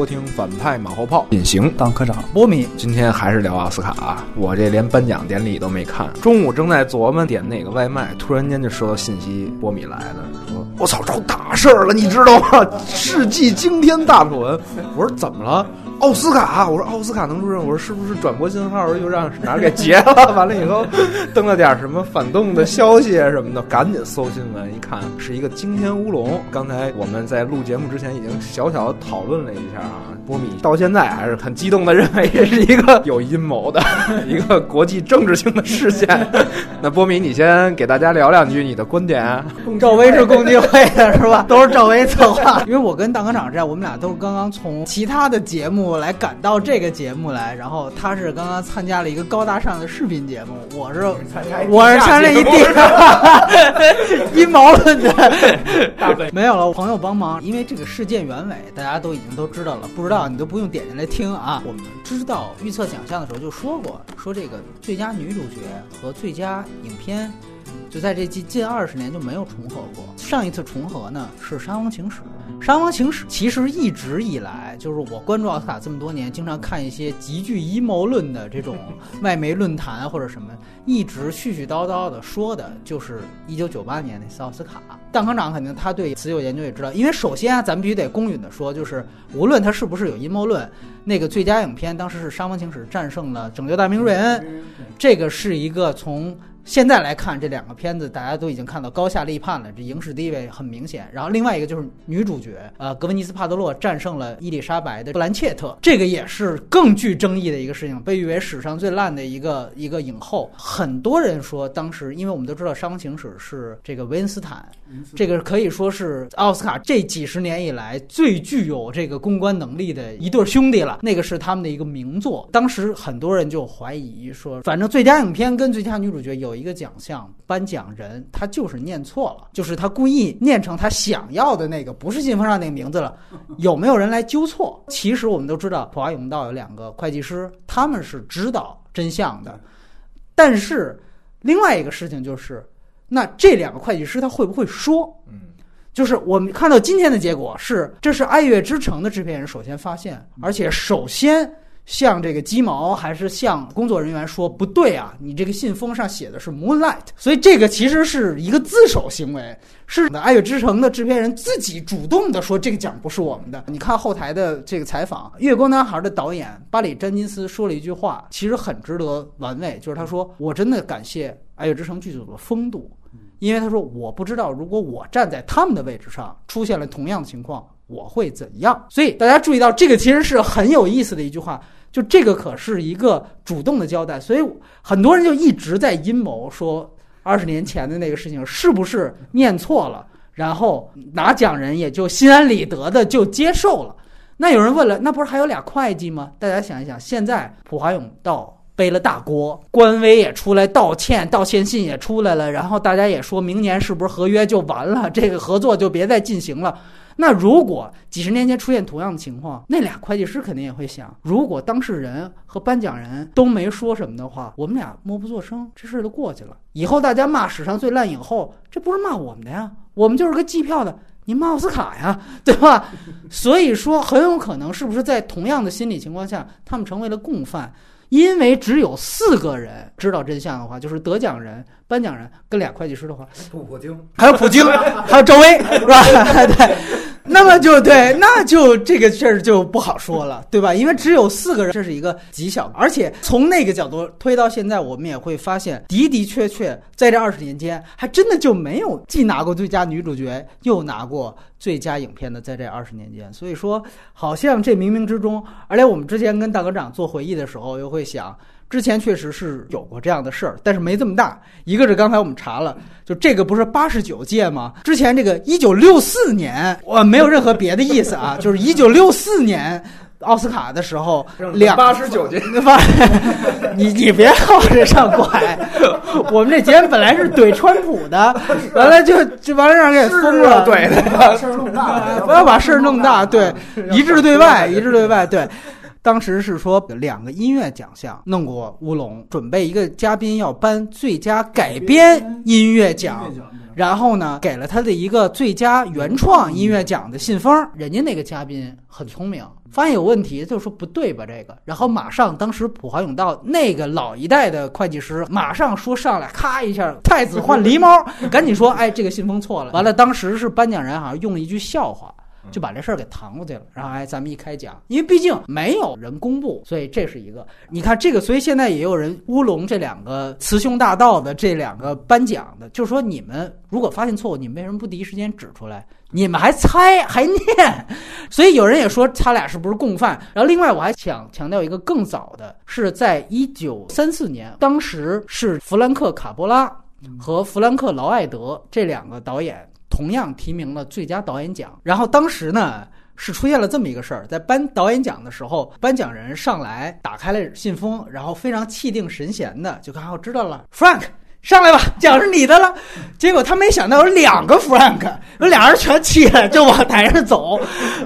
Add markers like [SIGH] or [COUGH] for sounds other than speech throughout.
收听反派马后炮，隐形当科长波米。今天还是聊奥斯卡啊，我这连颁奖典礼都没看，中午正在琢磨点哪个外卖，突然间就收到信息，波米来的，说我操，出大事儿了，你知道吗？世纪惊天大丑闻。我说怎么了？奥斯卡，我说奥斯卡能出任，我说是不是转播信号又让哪儿给截了？完了以后登了点什么反动的消息啊什么的，赶紧搜新闻，一看是一个惊天乌龙。刚才我们在录节目之前已经小小讨论了一下啊，波米到现在还是很激动的认为这是一个有阴谋的一个国际政治性的事件。那波米，你先给大家聊两句你的观点。赵薇是共济会的是吧？都是赵薇策划。[LAUGHS] 因为我跟大科长这样，我们俩都是刚刚从其他的节目来赶到这个节目来，然后他是刚刚参加了一个高大上的视频节目，我是我是参加一地 [LAUGHS] 阴谋论的 [LAUGHS] 大没有了朋友帮忙，因为这个事件原委大家都已经都知道了，不知道你都不用点进来听啊。我们知道预测奖项的时候就说过，说这个最佳女主角和最佳影片。就在这近近二十年就没有重合过。上一次重合呢是《沙翁情史》，《沙翁情史》其实一直以来就是我关注奥斯卡这么多年，经常看一些极具阴谋论的这种 [LAUGHS] 外媒论坛或者什么，一直絮絮叨叨的说的就是一九九八年那次奥斯卡。蛋科长肯定他对此有研究也知道，因为首先啊，咱们必须得公允的说，就是无论他是不是有阴谋论，那个最佳影片当时是《沙翁情史》战胜了《拯救大兵瑞恩》，这个是一个从。现在来看这两个片子，大家都已经看到高下立判了，这影史地位很明显。然后另外一个就是女主角，呃，格温妮斯帕德洛战胜了伊丽莎白的布兰切特，这个也是更具争议的一个事情，被誉为史上最烂的一个一个影后。很多人说当时，因为我们都知道《伤情史》是这个维恩斯坦，这个可以说是奥斯卡这几十年以来最具有这个公关能力的一对兄弟了。那个是他们的一个名作。当时很多人就怀疑说，反正最佳影片跟最佳女主角有。有一个奖项颁奖人，他就是念错了，就是他故意念成他想要的那个，不是信封上那个名字了。有没有人来纠错？其实我们都知道，普华永道有两个会计师，他们是知道真相的。但是另外一个事情就是，那这两个会计师他会不会说？嗯，就是我们看到今天的结果是，这是《爱乐之城》的制片人首先发现，而且首先。向这个鸡毛还是向工作人员说不对啊？你这个信封上写的是 Moonlight，所以这个其实是一个自首行为，是《爱乐之城》的制片人自己主动的说这个奖不是我们的。你看后台的这个采访，《月光男孩》的导演巴里·詹金斯说了一句话，其实很值得玩味，就是他说：“我真的感谢《爱乐之城》剧组的风度，因为他说我不知道如果我站在他们的位置上，出现了同样的情况，我会怎样。”所以大家注意到，这个其实是很有意思的一句话。就这个可是一个主动的交代，所以很多人就一直在阴谋说二十年前的那个事情是不是念错了，然后拿奖人也就心安理得的就接受了。那有人问了，那不是还有俩会计吗？大家想一想，现在普华永道背了大锅，官微也出来道歉，道歉信也出来了，然后大家也说明年是不是合约就完了，这个合作就别再进行了。那如果几十年前出现同样的情况，那俩会计师肯定也会想：如果当事人和颁奖人都没说什么的话，我们俩默不作声，这事儿就过去了。以后大家骂史上最烂影后，这不是骂我们的呀，[LAUGHS] 我们就是个计票的，你骂奥斯卡呀，对吧？所以说，很有可能是不是在同样的心理情况下，他们成为了共犯？因为只有四个人知道真相的话，就是得奖人、颁奖人跟俩会计师的话，普京，还有普京，还有赵薇，是吧？[LAUGHS] 对，那么就对，那就这个事儿就不好说了，对吧？因为只有四个人，这是一个极小，而且从那个角度推到现在，我们也会发现的的确确在这二十年间，还真的就没有既拿过最佳女主角，又拿过最佳影片的，在这二十年间。所以说，好像这冥冥之中，而且我们之前跟大科长做回忆的时候，又。会想，之前确实是有过这样的事儿，但是没这么大。一个是刚才我们查了，就这个不是八十九届吗？之前这个一九六四年，我没有任何别的意思啊，[LAUGHS] 就是一九六四年奥斯卡的时候，两八十九届，[LAUGHS] 你你别靠这上拐。我们这节目本来是怼川普的，[LAUGHS] 完了就就完了让人给封了，怼的事儿弄大，不要把事儿弄大，对，一致对外，一致对外，对。当时是说两个音乐奖项弄过乌龙，准备一个嘉宾要颁最佳改编音乐奖。然后呢，给了他的一个最佳原创音乐奖的信封。人家那个嘉宾很聪明，发现有问题就说不对吧这个，然后马上当时普华永道那个老一代的会计师马上说上来，咔一下太子换狸猫，[LAUGHS] 赶紧说哎这个信封错了。完了当时是颁奖人好像用了一句笑话。就把这事儿给搪过去了，然后哎，咱们一开讲，因为毕竟没有人公布，所以这是一个。你看这个，所以现在也有人乌龙这两个雌雄大盗的这两个颁奖的，就是说你们如果发现错误，你们为什么不第一时间指出来？你们还猜还念？[LAUGHS] 所以有人也说他俩是不是共犯？然后另外我还想强调一个更早的，是在一九三四年，当时是弗兰克卡波拉和弗兰克劳埃德这两个导演。同样提名了最佳导演奖，然后当时呢是出现了这么一个事儿，在颁导演奖的时候，颁奖人上来打开了信封，然后非常气定神闲的就看我知道了，Frank。上来吧，奖是你的了。结果他没想到有两个 Frank，有俩人全起来就往台上走。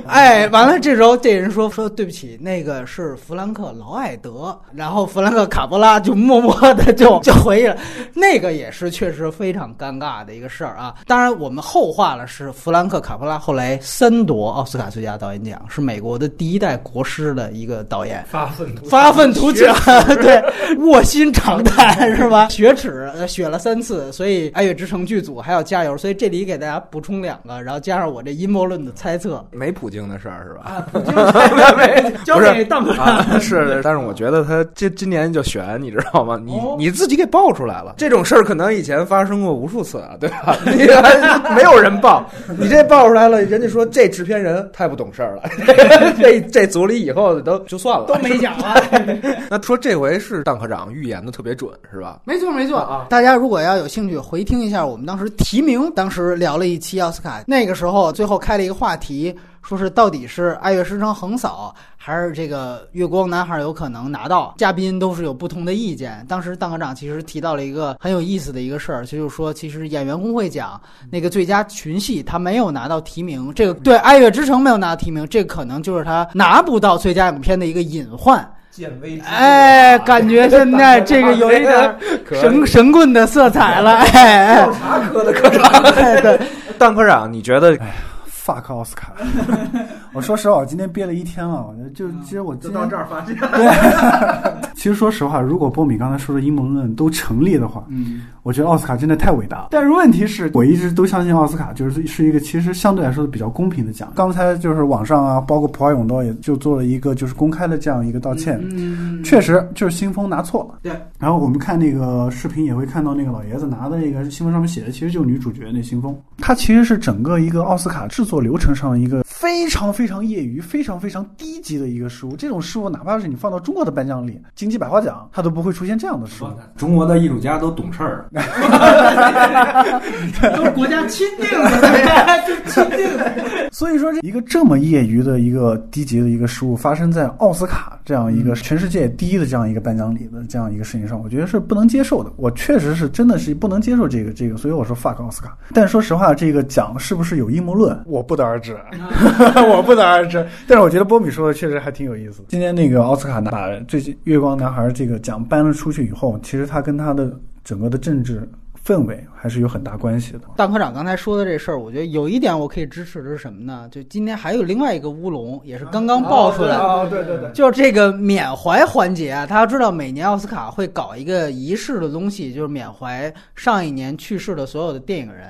哎，完了，这时候这人说说对不起，那个是弗兰克劳埃德。然后弗兰克卡波拉就默默的就 [LAUGHS] 就回忆了，那个也是确实非常尴尬的一个事儿啊。当然我们后话了，是弗兰克卡波拉后来三夺奥斯卡最佳导演奖，是美国的第一代国师的一个导演。发愤图发愤图强，对，卧薪尝胆是吧？[LAUGHS] 雪耻。选了三次，所以《爱乐之城》剧组还要加油。所以这里给大家补充两个，然后加上我这阴谋论的猜测。没普京的事儿是吧？啊，普京 [LAUGHS] 没交给。[LAUGHS] 是，但是我觉得他今今年就选，你知道吗？你你自己给爆出来了，这种事儿可能以前发生过无数次啊，对吧？[LAUGHS] 你还没有人报，你这爆出来了，人家说这制片人太不懂事儿了，这这组里以后都就算了，都没奖了。那说这回是邓科长预言的特别准是吧？没错没错啊。大家如果要有兴趣回听一下，我们当时提名，当时聊了一期奥斯卡，那个时候最后开了一个话题，说是到底是《爱乐之城》横扫，还是这个《月光男孩》有可能拿到？嘉宾都是有不同的意见。当时邓科长其实提到了一个很有意思的一个事儿，就是说，其实演员工会奖那个最佳群戏他没有拿到提名，这个对《爱乐之城》没有拿到提名，这可能就是他拿不到最佳影片的一个隐患。哎，感觉现在这个有一点 [LAUGHS] 神神棍的色彩了，哎，调查科的科长，[LAUGHS] 对，段科长，你觉得？，fuck 奥斯卡！我说实话，我今天憋了一天了，我就其实我就到这儿发现，对，[LAUGHS] 其实说实话，如果波米刚才说的阴谋论都成立的话，嗯，我觉得奥斯卡真的太伟大了。但是问题是我一直都相信奥斯卡就是是一个其实相对来说比较公平的奖。刚才就是网上啊，包括普华永道也就做了一个就是公开的这样一个道歉，嗯，确实就是新风拿错了。对，然后我们看那个视频也会看到那个老爷子拿的那个新闻上面写的其实就是女主角那信封，它其实是整个一个奥斯卡制作流程上的一个非常非常业余、非常非常低级的一个失误。这种失误哪怕是你放到中国的颁奖礼，金鸡百花奖，它都不会出现这样的失误。中国的艺术家都懂事儿，都是国家钦定的，就钦定的。所以说，这一个这么业余的一个低级的一个失误，发生在奥斯卡这样一个全世界第一的这样一个颁奖礼的这样一个事情上，我觉得是不能接受的。我确实是真的是不能接受这个这个，所以我说 fuck 奥斯卡。但说实话，这个奖是不是有阴谋论，我不得而知，[LAUGHS] 我不得而知。但是我觉得波米说的确实还挺有意思。今天那个奥斯卡拿把最近月光男孩这个奖颁了出去以后，其实他跟他的整个的政治氛围还是有很大关系的。大科长刚才说的这事儿，我觉得有一点我可以支持的是什么呢？就今天还有另外一个乌龙，也是刚刚爆出来的。哦，对对对，就是这个缅怀环节啊，大家知道每年奥斯卡会搞一个仪式的东西，就是缅怀上一年去世的所有的电影人。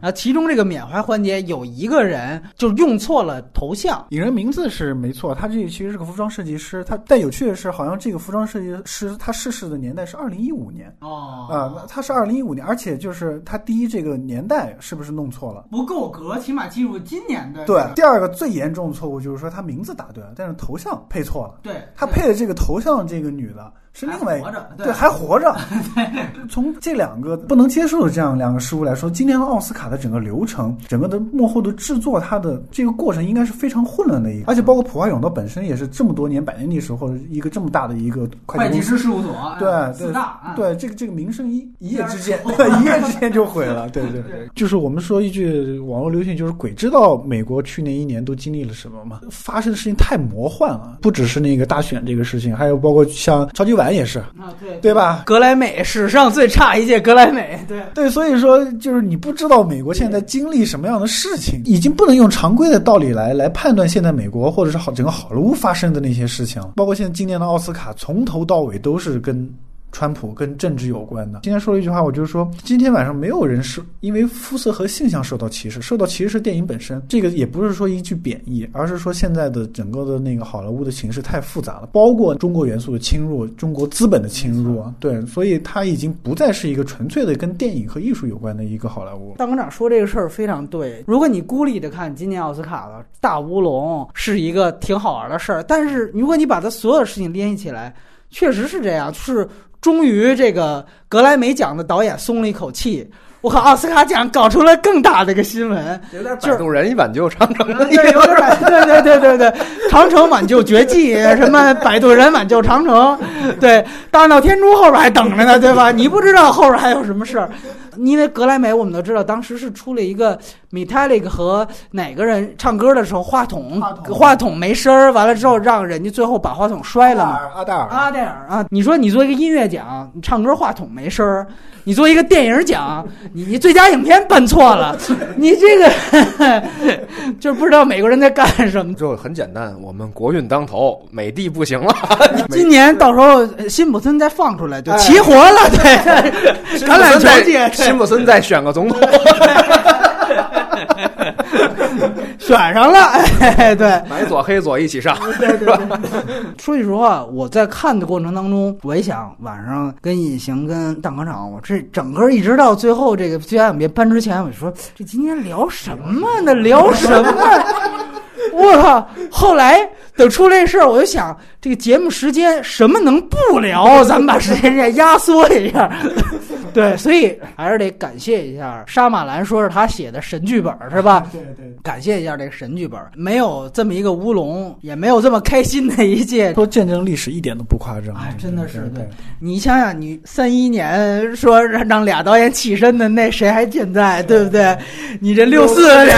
然后其中这个缅怀环节有一个人就用错了头像，影人名字是没错，他这其实是个服装设计师。他但有趣的是，好像这个服装设计师他逝世的年代是二零一五年哦啊、那他是二零一五年，而且就是他第一这个年代是不是弄错了？不够格，起码进入今年的对，第二个最严重的错误就是说他名字打对了，但是头像配错了。对，他配的这个头像，这个女的是另外还活着对对还活着。从这两个不能接受的这样两个事物来说，今年的奥斯卡的整个流程，整个的幕后的制作，它的这个过程应该是非常混乱的一个，而且包括普华永道本身也是这么多年百年历史或者一个这么大的一个会会计师事务所，对哎对四大，啊对，这个这个名声一一夜之间一夜之间就毁了，[LAUGHS] 对对对。就是我们说一句网络流行，就是鬼知道美国去年一年都经历了什么嘛？发生的事情太魔幻了，不只是那个大选这个事情，还有包括像超级碗也是，啊，对对吧？格莱美史上最差一届格莱美，对。对，所以说就是你不知道美国现在经历什么样的事情，已经不能用常规的道理来来判断现在美国或者是好整个好莱坞发生的那些事情，包括现在今年的奥斯卡，从头到尾都是跟。川普跟政治有关的。今天说了一句话，我就是说，今天晚上没有人是因为肤色和性向受到歧视，受到歧视是电影本身。这个也不是说一句贬义，而是说现在的整个的那个好莱坞的形势太复杂了，包括中国元素的侵入、中国资本的侵入，对，所以它已经不再是一个纯粹的跟电影和艺术有关的一个好莱坞。大馆长说这个事儿非常对。如果你孤立的看今年奥斯卡的大乌龙是一个挺好玩的事儿，但是如果你把它所有的事情联系起来，确实是这样，就是终于这个格莱美奖的导演松了一口气。我靠，奥斯卡奖搞出了更大的一个新闻，有点就是摆渡人一挽救长城的 [LAUGHS] 对，有点儿对对对对对，长城挽救绝技，什么摆渡人挽救长城，对，大闹天竺后边还等着呢，对吧？你不知道后边还有什么事儿，因为格莱美我们都知道，当时是出了一个 Metallic 和哪个人唱歌的时候，话筒话筒。话筒没声儿，完了之后让人家最后把话筒摔了嘛。阿黛尔，阿黛尔。啊，你说你做一个音乐奖，你唱歌话筒没声儿；你做一个电影奖，你你最佳影片颁错了，[LAUGHS] 你这个 [LAUGHS] 就是不知道美国人在干什么。就很简单，我们国运当头，美帝不行了，[LAUGHS] 今年到时候呃辛普森再放出来就哎。齐活了，对，橄榄球界辛普森再选个总统，[LAUGHS] 选上了，哎，对。白左黑左一起上。对对说句实话，我在看的过程当中，我也想晚上跟隐形、跟蛋壳厂，我这整个一直到最后这个最佳影片搬之前，我就说这今天聊什么呢？聊什么？我靠！后来等出这事儿，我就想这个节目时间什么能不聊？咱们把时间线压缩一下。对，[LAUGHS] 所以 [LAUGHS] 还是得感谢一下沙马兰，说是他写的神剧本是吧？[LAUGHS] 对对。感谢一下这个神剧本，没有这么一个乌龙，也没有这么开心的一届。说见证历史一点都不夸张，哎真的是对对。你想想，你三一年说让让俩导演起身的，那谁还健在，对不对？你这六四年，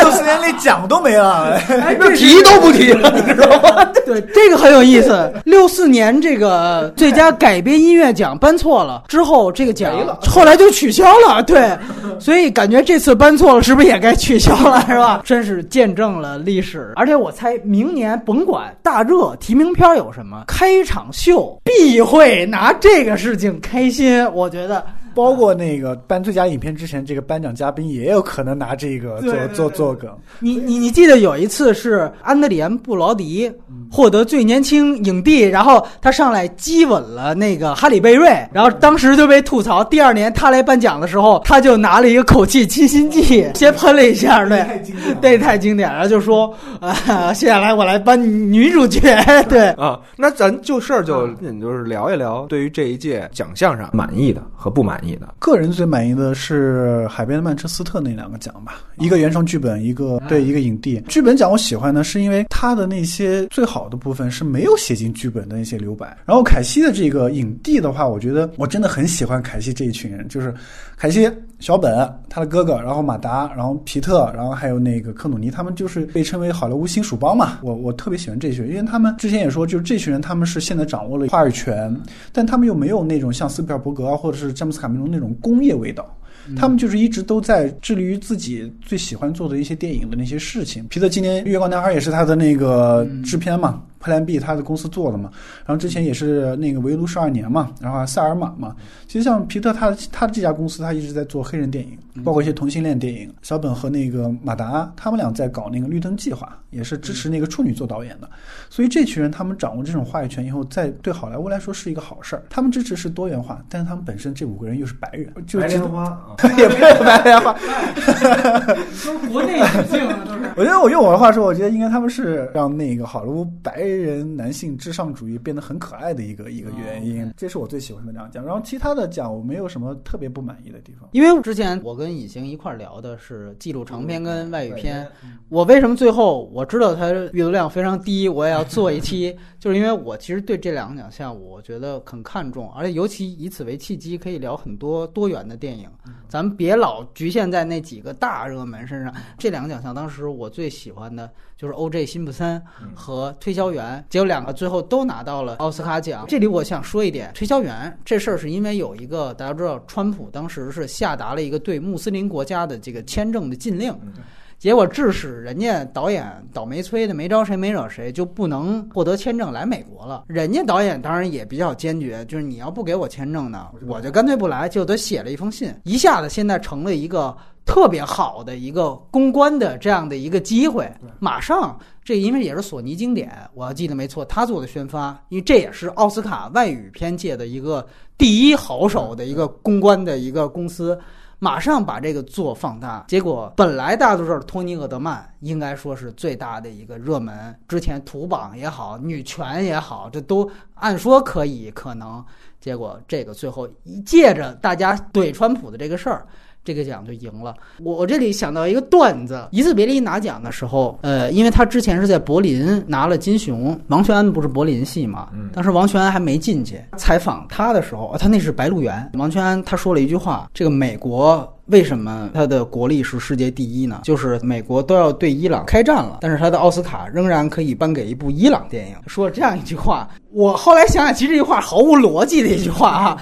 六四年连奖都没了，哎，提都不提了，你知道吗？对，这个很有意思。六四年这个最佳改编音乐奖颁错了之后，这个奖后来就取消了。对，[LAUGHS] 所以感觉这次颁错了，是不是也该取消了？是吧？[LAUGHS] 真是见证了历史。而且我猜明年甭管大热提名片有什么，开场秀必会拿这个事情开心。我觉得。包括那个颁最佳影片之前，这个颁奖嘉宾也有可能拿这个做做做梗。你你你记得有一次是安德里安·布劳迪获得最年轻影帝，然后他上来激吻了那个哈里贝瑞，然后当时就被吐槽。第二年他来颁奖的时候，他就拿了一个口气清新剂，先喷了一下，对，对，太经典了，就说 [LAUGHS] 啊，接下来我来颁女主角，对。啊，那咱就事儿就就是聊一聊，对于这一届奖项上满意的和不满意的。个人最满意的是《海边的曼彻斯特》那两个奖吧，一个原创剧本，一个对一个影帝。剧本奖我喜欢呢，是因为他的那些最好的部分是没有写进剧本的那些留白。然后凯西的这个影帝的话，我觉得我真的很喜欢凯西这一群人，就是凯西、小本、他的哥哥，然后马达，然后皮特，然后还有那个科努尼，他们就是被称为好莱坞新鼠帮嘛。我我特别喜欢这群人，因为他们之前也说，就是这群人他们是现在掌握了话语权，但他们又没有那种像斯皮尔伯格啊，或者是詹姆斯卡梅隆那种工业味道。他们就是一直都在致力于自己最喜欢做的一些电影的那些事情。皮特今年《月光男孩》也是他的那个制片嘛，Plan B 他的公司做的嘛。然后之前也是那个《围炉十二年》嘛，然后塞尔玛嘛。其实像皮特他他这家公司，他一直在做黑人电影，包括一些同性恋电影。小本和那个马达他们俩在搞那个绿灯计划，也是支持那个处女座导演的。所以这群人他们掌握这种话语权以后，在对好莱坞来说是一个好事儿。他们支持是多元化，但是他们本身这五个人又是白人，就值得 [LAUGHS] 啊。也不是白莲花。[LAUGHS] 都是国内女性啊，都是。[LAUGHS] 我觉得我用我的话说，我觉得应该他们是让那个好莱坞白人男性至上主义变得很可爱的一个一个原因，这是我最喜欢的两奖。然后其他的奖我没有什么特别不满意的地方。因为之前我跟尹行一块儿聊的是记录长篇跟外语片，我为什么最后我知道它阅读量非常低，我也要做一期，[LAUGHS] 就是因为我其实对这两个奖项我觉得很看重，而且尤其以此为契机，可以聊很多多元的电影。咱们别老局限在那几个大热门身上。这两个奖项，当时我最喜欢的就是《O.J. 辛普森》和《推销员》，结果两个最后都拿到了奥斯卡奖。这里我想说一点，《推销员》这事儿是因为有一个大家知道，川普当时是下达了一个对穆斯林国家的这个签证的禁令。结果致使人家导演倒霉催的没招谁没惹谁，就不能获得签证来美国了。人家导演当然也比较坚决，就是你要不给我签证呢，我就干脆不来。就得写了一封信，一下子现在成了一个特别好的一个公关的这样的一个机会。马上这因为也是索尼经典，我要记得没错，他做的宣发，因为这也是奥斯卡外语片界的一个第一好手的一个公关的一个公司。马上把这个做放大，结果本来大家都知道托尼·厄德曼应该说是最大的一个热门，之前土榜也好，女权也好，这都按说可以可能，结果这个最后一借着大家怼川普的这个事儿。这个奖就赢了。我我这里想到一个段子，一次别离拿奖的时候，呃，因为他之前是在柏林拿了金熊，王全安不是柏林系嘛，当时王全安还没进去。采访他的时候，他那是《白鹿原》，王全安他说了一句话：这个美国为什么他的国力是世界第一呢？就是美国都要对伊朗开战了，但是他的奥斯卡仍然可以颁给一部伊朗电影。说了这样一句话，我后来想想，其实这句话毫无逻辑的一句话啊。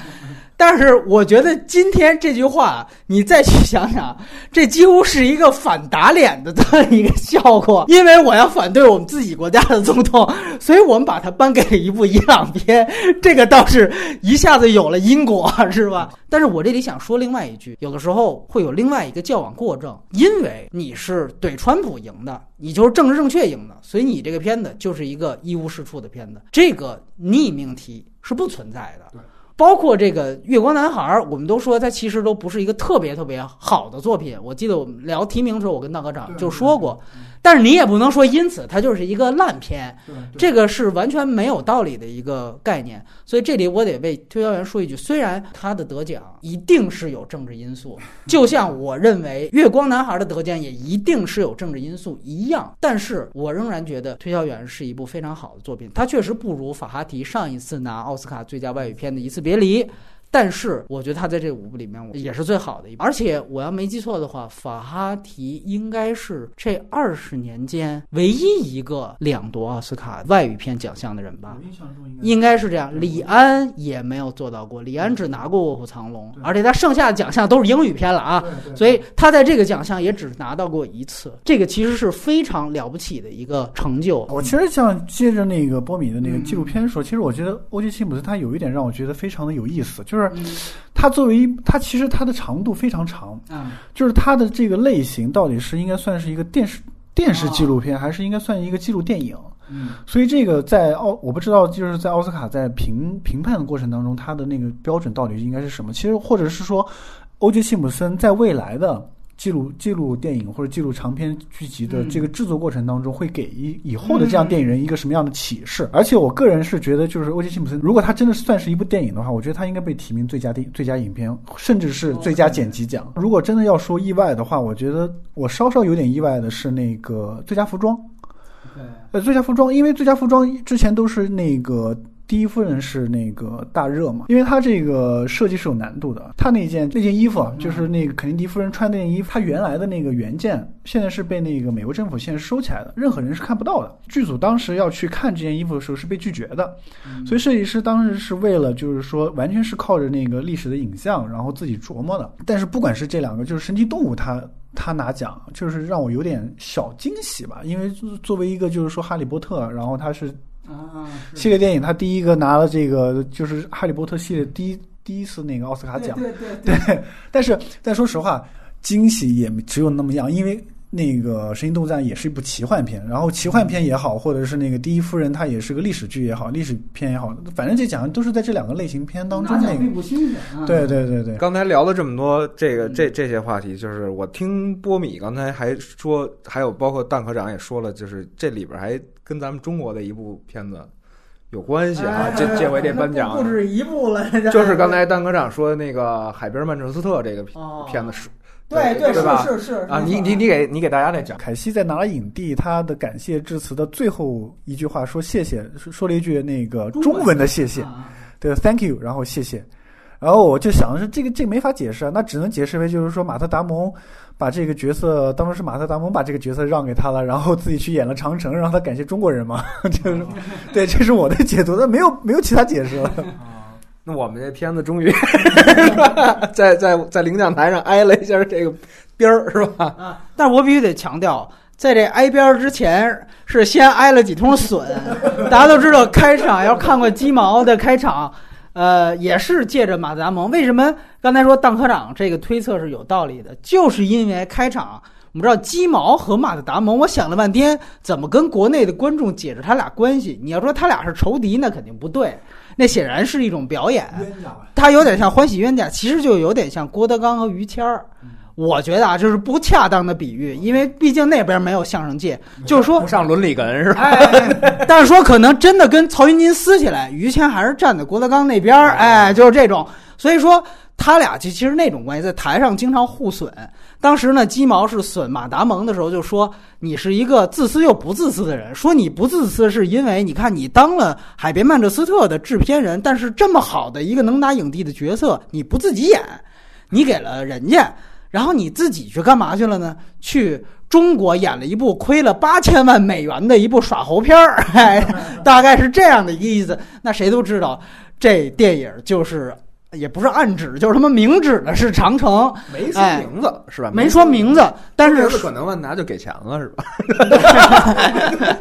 但是我觉得今天这句话，你再去想想，这几乎是一个反打脸的这么一个效果。因为我要反对我们自己国家的总统，所以我们把它颁给了一部伊朗片，这个倒是一下子有了因果，是吧？[LAUGHS] 但是我这里想说另外一句，有的时候会有另外一个矫枉过正，因为你是怼川普赢的，你就是政治正确赢的，所以你这个片子就是一个一无是处的片子，这个逆命题是不存在的。包括这个《月光男孩》，我们都说它其实都不是一个特别特别好的作品。我记得我们聊提名的时候，我跟大科长就说过。但是你也不能说因此它就是一个烂片，这个是完全没有道理的一个概念。所以这里我得为推销员说一句：虽然他的得奖一定是有政治因素，[LAUGHS] 就像我认为《月光男孩》的得奖也一定是有政治因素一样，但是我仍然觉得《推销员》是一部非常好的作品。它确实不如法哈提上一次拿奥斯卡最佳外语片的《一次别离》。但是我觉得他在这五部里面也是最好的一部，而且我要没记错的话，法哈提应该是这二十年间唯一一个两夺奥斯卡外语片奖项的人吧？应该是这样。李安也没有做到过，李安只拿过《卧虎藏龙》，而且他剩下的奖项都是英语片了啊，所以他在这个奖项也只拿到过一次，这个其实是非常了不起的一个成就。我其实想接着那个波米的那个纪录片说，其实我觉得欧吉辛普斯他有一点让我觉得非常的有意思，就是。是，它作为它其实它的长度非常长，嗯，就是它的这个类型到底是应该算是一个电视电视纪录片，还是应该算一个纪录电影？嗯，所以这个在奥我不知道，就是在奥斯卡在评评判的过程当中，它的那个标准到底应该是什么？其实或者是说，欧杰辛普森在未来的。记录记录电影或者记录长篇剧集的这个制作过程当中，会给以以后的这样电影人一个什么样的启示？而且我个人是觉得，就是欧杰辛普森，如果他真的算是一部电影的话，我觉得他应该被提名最佳电最佳影片，甚至是最佳剪辑奖。如果真的要说意外的话，我觉得我稍稍有点意外的是那个最佳服装。呃，最佳服装，因为最佳服装之前都是那个。第一夫人是那个大热嘛，因为它这个设计是有难度的。它那件那件衣服就是那个肯尼迪夫人穿那件衣服，它原来的那个原件现在是被那个美国政府现在收起来的，任何人是看不到的。剧组当时要去看这件衣服的时候是被拒绝的，所以设计师当时是为了就是说完全是靠着那个历史的影像，然后自己琢磨的。但是不管是这两个，就是神奇动物，它他拿奖，就是让我有点小惊喜吧，因为作为一个就是说哈利波特，然后他是。啊，系列电影，他第一个拿了这个，就是《哈利波特》系列第一第一次那个奥斯卡奖。对对对。但是，但说实话，惊喜也只有那么样，因为那个《神行动物战》也是一部奇幻片，然后奇幻片也好，或者是那个《第一夫人》，它也是个历史剧也好，历史片也好，反正这讲的都是在这两个类型片当中那个。不新鲜啊。对对对对，刚才聊了这么多这个这这些话题，就是我听波米刚才还说，还有包括蛋科长也说了，就是这里边还跟咱们中国的一部片子有关系啊。这这回这颁奖 [LAUGHS] 不止一部了，就是刚才蛋科长说的那个《海边曼彻斯特》这个哦片子是。对对吧是是是啊，你你你给你给大家来讲。凯西在拿了影帝，他的感谢致辞的最后一句话说谢谢，说了一句那个中文的谢谢，对，Thank you，然后谢谢。然后我就想的是，这个这个没法解释啊，那只能解释为就是说马特·达蒙把这个角色，当时是马特·达蒙把这个角色让给他了，然后自己去演了长城，让他感谢中国人嘛，[LAUGHS] 就是，对，这是我的解读，那没有没有其他解释了。[LAUGHS] 那我们这片子终于 [LAUGHS] 在在在领奖台上挨了一下这个边儿，是吧？啊，但是我必须得强调，在这挨边儿之前是先挨了几通损。大家都知道，开场要看过鸡毛的开场，呃，也是借着马达蒙。为什么刚才说当科长这个推测是有道理的？就是因为开场。我们知道鸡毛和马特达蒙，我想了半天，怎么跟国内的观众解释他俩关系？你要说他俩是仇敌，那肯定不对，那显然是一种表演。他有点像欢喜冤家，其实就有点像郭德纲和于谦儿。我觉得啊，这是不恰当的比喻，因为毕竟那边没有相声界，就是说不上伦理哏是吧？哎，但是说可能真的跟曹云金撕起来，于谦还是站在郭德纲那边儿，哎，就是这种。所以说他俩其其实那种关系，在台上经常互损。当时呢，鸡毛是损马达蒙的时候，就说你是一个自私又不自私的人。说你不自私，是因为你看你当了《海边曼彻斯特》的制片人，但是这么好的一个能拿影帝的角色，你不自己演，你给了人家，然后你自己去干嘛去了呢？去中国演了一部亏了八千万美元的一部耍猴片儿，哎，[LAUGHS] 大概是这样的一个意思。那谁都知道，这电影就是。也不是暗指，就是他们明指的是长城，没说名字、是吧？没说名字，但是可能万达就给钱了，是吧？[LAUGHS]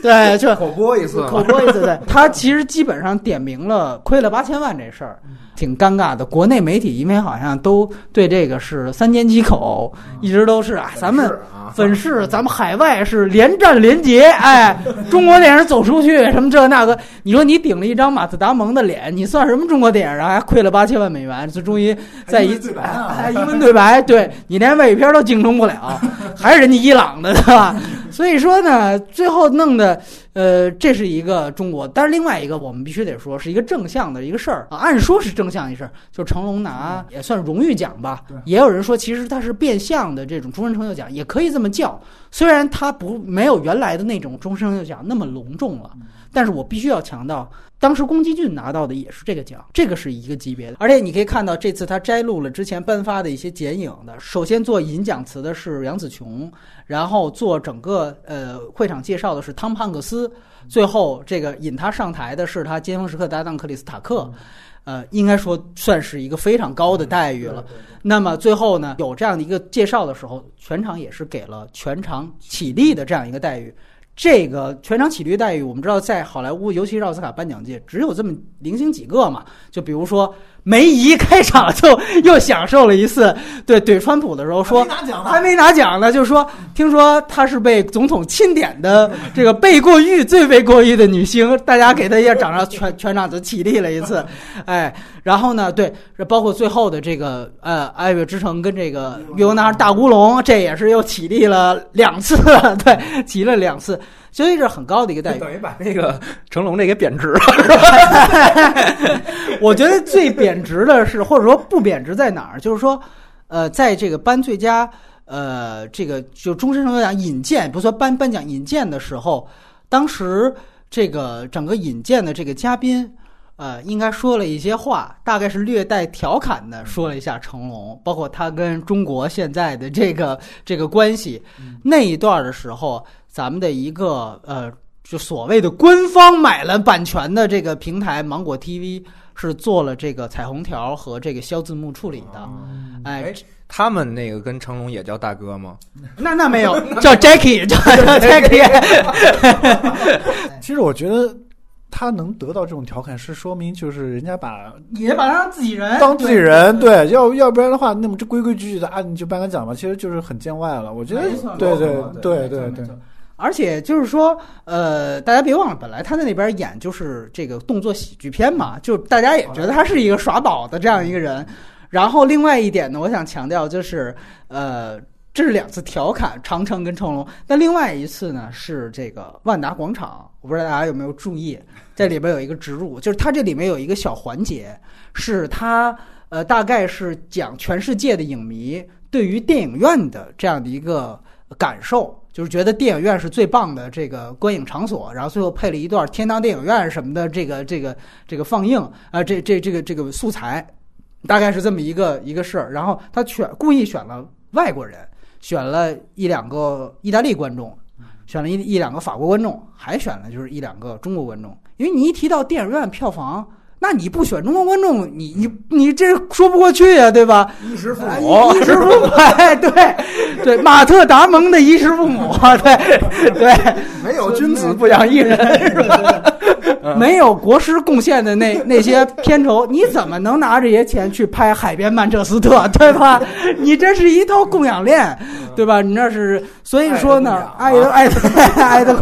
对，就口播一次，口播一次。对，他其实基本上点明了亏了八千万这事儿，挺尴尬的。国内媒体因为好像都对这个是三缄其口，一直都是啊，咱们粉饰，咱们海外是连战连捷，哎，[LAUGHS] 中国电影走出去什么这那个，你说你顶了一张马自达蒙的脸，你算什么中国电影啊？还亏了八千万美元，这终于在一对白啊，还一文对白，[LAUGHS] 对你连外语片都精通不了，还是人家伊朗的，对吧？[LAUGHS] 所以说呢，最后弄的，呃，这是一个中国，但是另外一个我们必须得说是一个正向的一个事儿啊，按说是正向一事儿，就成龙拿也算荣誉奖吧，也有人说其实他是变相的这种终身成就奖，也可以这么叫，虽然他不没有原来的那种终身成就奖那么隆重了，但是我必须要强调。当时宫崎骏拿到的也是这个奖，这个是一个级别的。而且你可以看到，这次他摘录了之前颁发的一些剪影的。首先做引讲词的是杨紫琼，然后做整个呃会场介绍的是汤姆汉克斯，最后这个引他上台的是他尖峰时刻搭档克里斯塔克，呃，应该说算是一个非常高的待遇了。那么最后呢，有这样的一个介绍的时候，全场也是给了全场起立的这样一个待遇。这个全场起立待遇，我们知道在好莱坞，尤其是奥斯卡颁奖界，只有这么零星几个嘛。就比如说梅姨开场就又享受了一次对怼川普的时候说还没拿奖呢，就说听说她是被总统钦点的这个被过誉最被过誉的女星，大家给她也掌声，全全场就起立了一次。哎，然后呢，对，包括最后的这个呃《爱乐之城》跟这个《月光男孩大乌龙》，这也是又起立了两次，对，起了两次。所以这很高的一个待遇，等于把那个 [LAUGHS] 成龙这给贬值了。[LAUGHS] 我觉得最贬值的是，或者说不贬值在哪儿？就是说，呃，在这个颁最佳呃这个就终身成就奖引荐，不说颁颁奖引荐的时候，当时这个整个引荐的这个嘉宾。呃，应该说了一些话，大概是略带调侃的说了一下成龙，包括他跟中国现在的这个这个关系。那一段的时候，咱们的一个呃，就所谓的官方买了版权的这个平台芒果 TV 是做了这个彩虹条和这个消字幕处理的。哎，他们那个跟成龙也叫大哥吗？[LAUGHS] 那那没有，[LAUGHS] 叫 Jackie，叫 [LAUGHS] Jackie。其实我觉得。他能得到这种调侃，是说明就是人家把也把他当自己人，当自己人，对，要要不然的话，那么这规规矩矩的啊，你就颁个奖吧，其实就是很见外了。我觉得对对对对对而且就是说，呃，大家别忘了，本来他在那边演就是这个动作喜剧片嘛，就大家也觉得他是一个耍宝的这样一个人。然后另外一点呢，我想强调就是，呃，这是两次调侃长城跟成龙，那另外一次呢是这个万达广场，我不知道大家有没有注意，在里边有一个植入，就是它这里面有一个小环节，是它呃大概是讲全世界的影迷对于电影院的这样的一个感受。就是觉得电影院是最棒的这个观影场所，然后最后配了一段天堂电影院什么的这个这个这个放映啊、这这这个这个素材，大概是这么一个一个事儿。然后他选故意选了外国人，选了一两个意大利观众，选了一一两个法国观众，还选了就是一两个中国观众。因为你一提到电影院票房，那你不选中国观众，你你你这说不过去呀、对吧？衣食父啊母，衣食父母，[LAUGHS] 哎，对对，马特达蒙的衣食父母，[LAUGHS] 对对，没有君子不养艺人，[LAUGHS] 是吧？没有国师贡献的那那些片酬，你怎么能拿这些钱去拍《海边曼彻斯特》，对吧？你这是一套供养链，对吧？你那是，所以说呢，爱的爱的 [LAUGHS] 爱的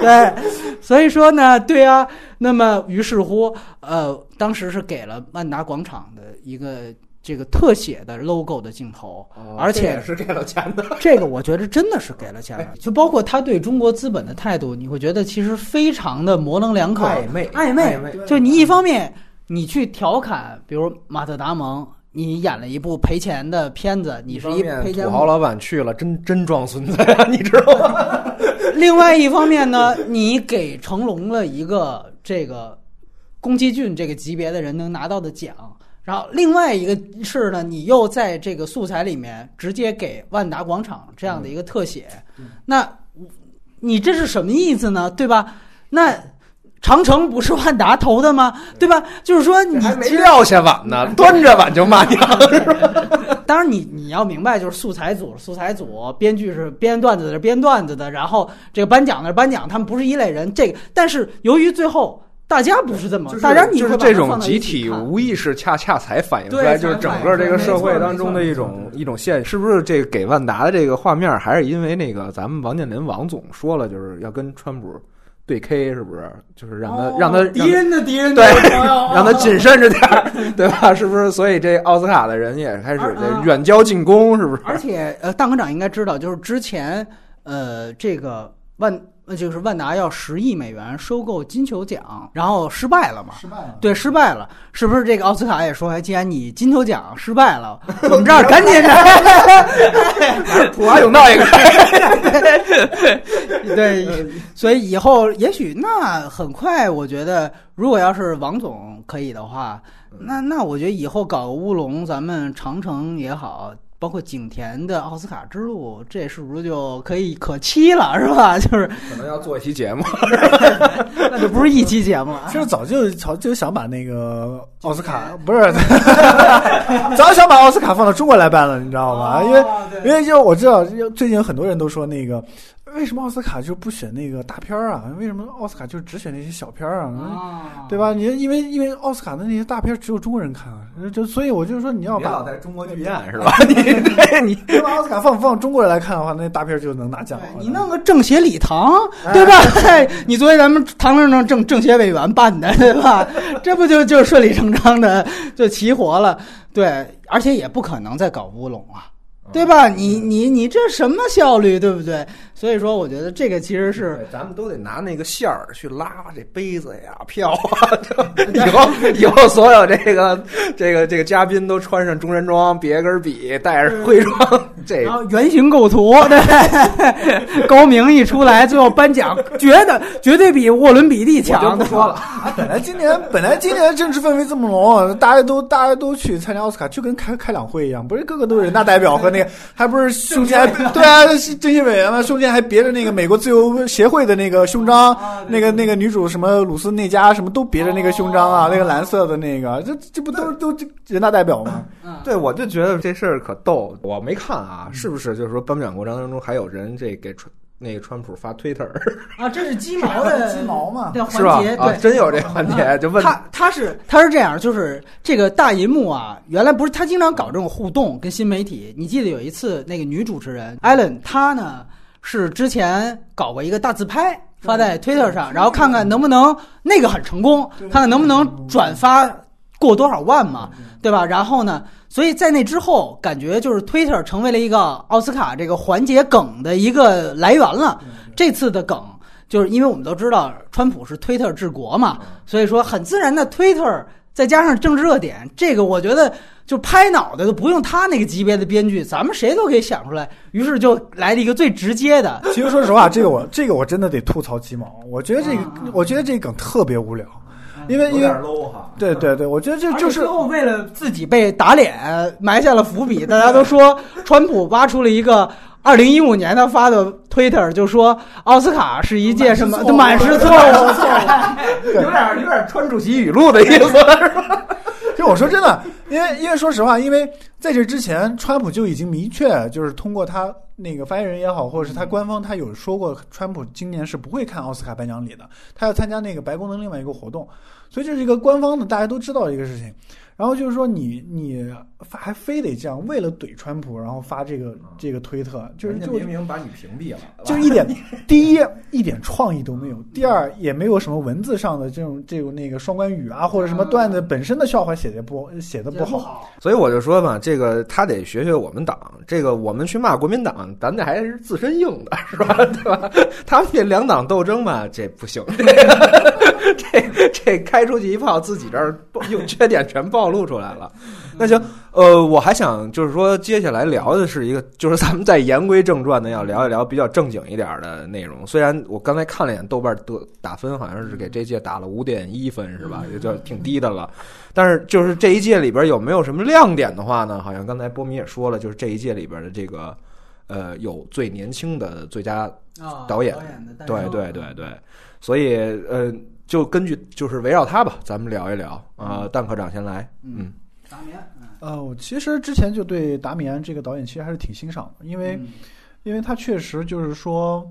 对，所以说呢，对啊。那么于是乎，呃，当时是给了万达广场的一个这个特写的 logo 的镜头，而且是给了钱的。这个我觉得真的是给了钱了，就包括他对中国资本的态度，你会觉得其实非常的模棱两可、暧昧暧昧。就你一方面你去调侃，比如马特达蒙，你演了一部赔钱的片子，你是一赔钱土豪老板去了，真真装孙子呀，你知道吗？[LAUGHS] 另外一方面呢，你给成龙了一个这个宫崎骏这个级别的人能拿到的奖，然后另外一个是呢，你又在这个素材里面直接给万达广场这样的一个特写，那你这是什么意思呢？对吧？那长城不是万达投的吗？对吧？就是说你还没撂下碗呢，端着碗就骂娘，是吧？当然你，你要明白，就是素材组，素材组编剧是编段子的，编段子的，然后这个颁奖的颁奖，他们不是一类人。这个，但是由于最后大家不是这么，大家你就是这种集体无意识，恰恰才反映出来，就是整个这个社会当中的一种一种现，是不是？这个给万达的这个画面，还是因为那个咱们王健林王总说了，就是要跟川普对 K，是不是？就是让他、哦让他敌人的敌人对 [LAUGHS] 让他谨慎着点儿，对吧？是不是？所以这奥斯卡的人也开始这远交近攻，是不是？而且呃，大科长应该知道，就是之前呃，这个万呃就是万达要十亿美元收购金球奖，然后失败了嘛？失败了。对，失败了，是不是？这个奥斯卡也说，哎，既然你金球奖失败了，[LAUGHS] 我们这儿赶紧 [LAUGHS] 普华永道也个，[LAUGHS] 对，所以以后也许那很快，我觉得如果要是王总可以的话，那那我觉得以后搞个乌龙，咱们长城也好。包括景甜的奥斯卡之路，这是不是就可以可期了，是吧？[LAUGHS] 就是可能要做一期节目。[LAUGHS] 那就不是一期节目了。其实早就早就想把那个奥斯卡不是，[LAUGHS] 早就想把奥斯卡放到中国来办了，你知道吗？因为因为就我知道，最近很多人都说那个，为什么奥斯卡就不选那个大片儿啊？为什么奥斯卡就只选那些小片儿啊？啊对吧？你因为因为奥斯卡的那些大片儿只有中国人看啊，就所以我就说你要把在中国剧院是吧？[LAUGHS] 你这你你把奥斯卡放放中国人来看的话，那大片儿就能拿奖了。你弄个政协礼堂，对吧？[LAUGHS] 你作为咱们唐政政政政协委员办的，对吧？[LAUGHS] 这不就就顺理成章的就齐活了？对，而且也不可能再搞乌龙啊，对吧？你你你这什么效率，对不对？所以说，我觉得这个其实是咱们都得拿那个线儿去拉这杯子呀、票啊。[LAUGHS] 就以后以后所有这个这个这个嘉宾都穿上中山装，别根笔，带着徽章，这然后原型构图，对，高明一出来，最后颁奖，觉得绝对比沃伦比利强。不说了。本来今年本来今年政治氛围这么浓，大家都大家都去参加奥斯卡，就跟开开两会一样，不是个个都是人大代表和那个，还不是胸前对啊，政协委员嘛，胸前还别着那个美国自由协会的那个胸章，那个那个女主什么鲁斯内加什么都别着那个胸章啊，那个蓝色的那个，这这不都都这人大代表吗？对，我就觉得这事儿可逗。我没看啊，是不是？就是说颁奖过程当中还有人这给川那个川普发 Twitter 啊，这是鸡毛的鸡毛嘛的是吧环节，？啊，对。真有这环节，就问他他是他是这样，就是这个大银幕啊，原来不是他经常搞这种互动跟新媒体。你记得有一次那个女主持人艾伦，她呢是之前搞过一个大自拍发在 Twitter 上，然后看看能不能那个很成功，看看能不能转发过多少万嘛，对吧？然后呢，所以在那之后，感觉就是 Twitter 成为了一个奥斯卡这个环节梗的一个来源了。这次的梗就是因为我们都知道川普是 Twitter 治国嘛，所以说很自然的 Twitter 再加上政治热点，这个我觉得就拍脑袋都不用他那个级别的编剧，咱们谁都可以想出来。于是就来了一个最直接的，其实说实话，这个我这个我真的得吐槽鸡毛。我觉得这个我觉得这个梗特别无聊，因为因为 low 哈。对对对，我觉得这就是最后为了自己被打脸埋下了伏笔，大家都说川普挖出了一个。二零一五年他发的 Twitter 就说奥斯卡是一届什么满是错误，错误。[LAUGHS] 有点有点川主席语录的意思，是吧？就我说真的，因为因为说实话，因为在这之前，川普就已经明确就是通过他那个发言人也好，或者是他官方，他有说过，川普今年是不会看奥斯卡颁奖礼的，他要参加那个白宫的另外一个活动，所以这是一个官方的，大家都知道的一个事情。然后就是说你你发还非得这样，为了怼川普，然后发这个这个推特，就是就明明把你屏蔽了，就一点，[LAUGHS] 第一一点创意都没有，第二也没有什么文字上的这种这种那个双关语啊，或者什么段子本身的笑话写的不写的不好。所以我就说嘛，这个他得学学我们党，这个我们去骂国民党，咱这还是自身硬的，是吧？对吧？他们这两党斗争嘛，这不行，[LAUGHS] 这这开出去一炮，自己这儿有缺点全暴露出来了。那行，呃，我还想就是说，接下来聊的是一个，就是咱们再言归正传的，要聊一聊比较正经一点的内容。虽然我刚才看了一眼豆瓣得打分，好像是给这届打了五点一分，是吧？也就挺低的了。但是就是这一届里边有没有什么亮点的话呢？好像刚才波米也说了，就是这一届里边的这个，呃，有最年轻的最佳啊导演导演对对对对，所以呃，就根据就是围绕他吧，咱们聊一聊啊、蛋科长先来，嗯。达米安呃，我其实之前就对达米安这个导演其实还是挺欣赏的，因为、嗯。因为他确实就是说，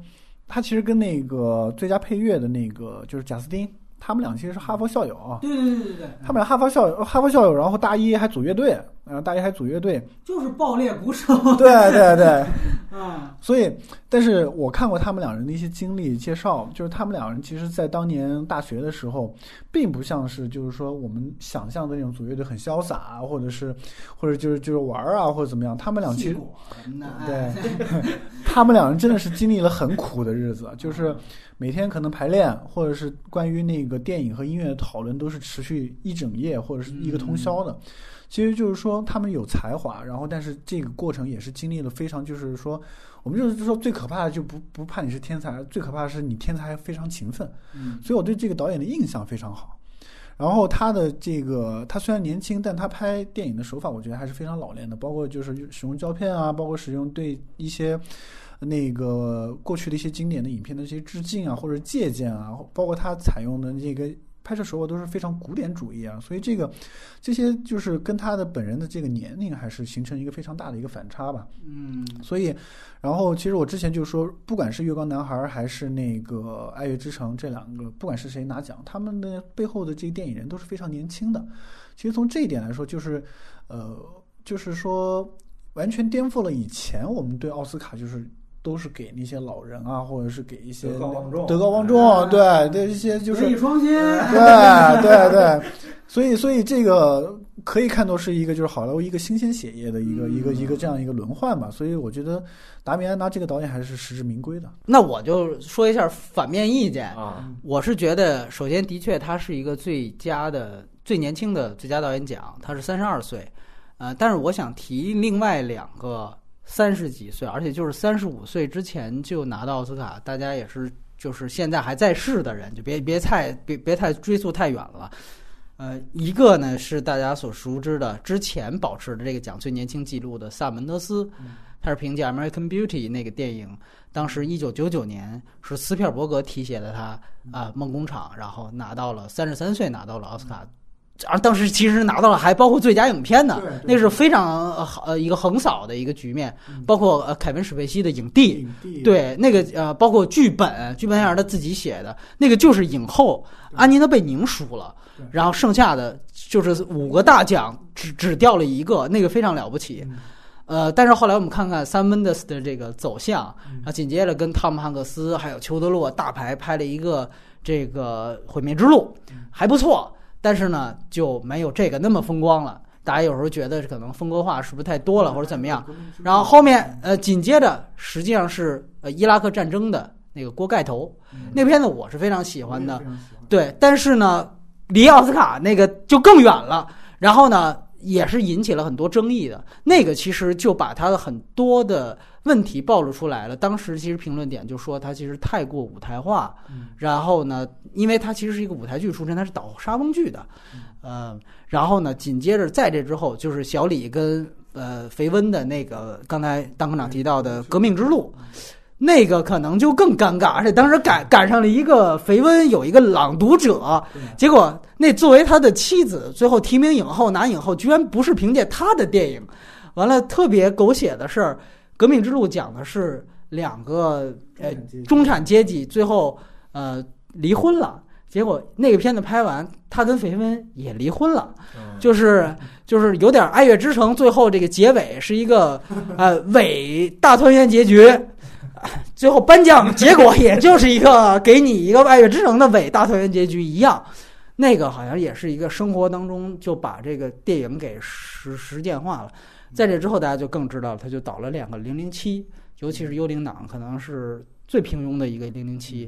他其实跟那个最佳配乐的那个就是贾斯汀，他们俩其实是哈佛校友啊。对对对对对，他们俩哈佛校友，哈佛校友，然后大一还组乐队，然后大家还组乐队，就是爆裂鼓手，[LAUGHS] 对对对，[LAUGHS] 嗯所以，但是我看过他们两人的一些经历介绍，就是他们两人其实，在当年大学的时候，并不像是就是说我们想象的那种组乐队很潇洒啊，或者是或者就是就是玩啊，或者怎么样。他们俩其实对哎 [LAUGHS] 他们两人真的是经历了很苦的日子，就是每天可能排练，或者是关于那个电影和音乐的讨论，都是持续一整夜或者是一个通宵的。其实就是说他们有才华，然后但是这个过程也是经历了非常，就是说我们就是说最可怕的就不不怕你是天才，最可怕的是你天才还非常勤奋。嗯所以我对这个导演的印象非常好。然后他的这个，他虽然年轻，但他拍电影的手法，我觉得还是非常老练的，包括就是使用胶片啊，包括使用对一些那个过去的一些经典的影片的一些致敬啊，或者借鉴啊，包括他采用的这个拍摄手法都是非常古典主义啊，所以这个这些就是跟他的本人的这个年龄还是形成一个非常大的一个反差吧。嗯所以，然后其实我之前就说，不管是《月光男孩》还是那个《爱乐之城》这两个，不管是谁拿奖，他们的背后的这个电影人都是非常年轻的。其实从这一点来说，就是呃，就是说完全颠覆了以前我们对奥斯卡就是。都是给那些老人啊，或者是给一些德高望重。德高望重，对对一些就是德艺双馨，对对对，[LAUGHS] 所以所以这个可以看作是一个就是好莱坞一个新鲜血液的一个、嗯。一个一个这样一个轮换吧。所以我觉得达米安达这个导演还是实至名归的。那我就说一下反面意见。啊，我是觉得，首先的确他是一个最佳的、最年轻的最佳导演奖，他是三十二岁，呃，但是我想提另外两个三十几岁，而且就是三十五岁之前就拿到奥斯卡，大家也是就是现在还在世的人，就别别太别别太追溯太远了。呃，一个呢是大家所熟知的，之前保持的这个奖最年轻记录的萨门德斯，他是凭借《American Beauty》那个电影，当时一九九九年是斯皮尔伯格提携的他啊、梦工厂，然后拿到了三十三岁拿到了奥斯卡啊，当时其实拿到了还包括最佳影片呢那是非常呃好呃一个横扫的一个局面，包括呃凯文史贝西的影帝，对，那个呃，包括剧本，剧本也是他自己写的，那个就是影后安妮的贝宁输了，然后剩下的就是五个大奖，只只掉了一个，那个非常了不起。嗯。呃，但是后来我们看看三门的的这个走向，嗯然后紧接着跟汤姆汉克斯还有裘德洛大牌拍了一个这个《毁灭之路》，嗯还不错，但是呢就没有这个那么风光了。大家有时候觉得可能风格化是不是太多了，或者怎么样？然后后面呃，紧接着实际上是呃伊拉克战争的那个锅盖头，那片子我是非常喜欢的，对，但是呢，离奥斯卡那个就更远了。然后呢，也是引起了很多争议的。那个其实就把他的很多的问题暴露出来了。当时其实评论点就说他其实太过舞台化，然后呢，因为他其实是一个舞台剧出身，他是导沙翁剧的，呃，然后呢，紧接着在这之后就是小李跟呃肥温的那个刚才当科长提到的《革命之路》。那个可能就更尴尬，而且当时赶赶上了一个肥温有一个朗读者，结果那作为他的妻子，最后提名影后拿影后，居然不是凭借他的电影。完了，特别狗血的事儿，《革命之路》讲的是两个呃中产阶级。最后呃离婚了，结果那个片子拍完，他跟肥温也离婚了，就是就是有点《爱乐之城》最后这个结尾是一个 [LAUGHS] 呃伪大团圆结局。最后颁奖结果也就是一个给你一个《爱乐之城》的伟大团圆结局一样，那个好像也是一个生活当中就把这个电影给实实践化了。在这之后，大家就更知道了，他就导了两个《零零七》，尤其是《幽灵党》，可能是最平庸的一个《零零七》。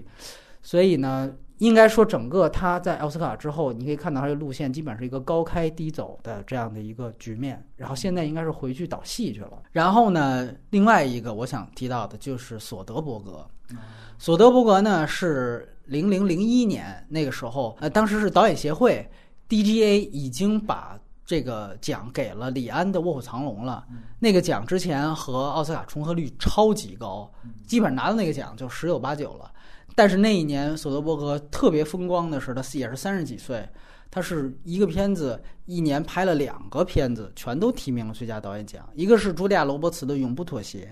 所以呢，应该说整个他在奥斯卡之后，你可以看到他的路线基本是一个高开低走的这样的一个局面。然后现在应该是回去导戏去了。然后呢，另外一个我想提到的就是索德伯格。索德伯格呢是零零零一年那个时候，呃，当时是导演协会 DGA 已经把这个奖给了李安的《卧虎藏龙》了。那个奖之前和奥斯卡重合率超级高，基本上拿到那个奖就十有八九了。但是那一年，索德伯格特别风光的是，他也是三十几岁，他是一个片子一年拍了两个片子，全都提名了最佳导演奖，一个是茱莉亚·罗伯茨的《永不妥协》，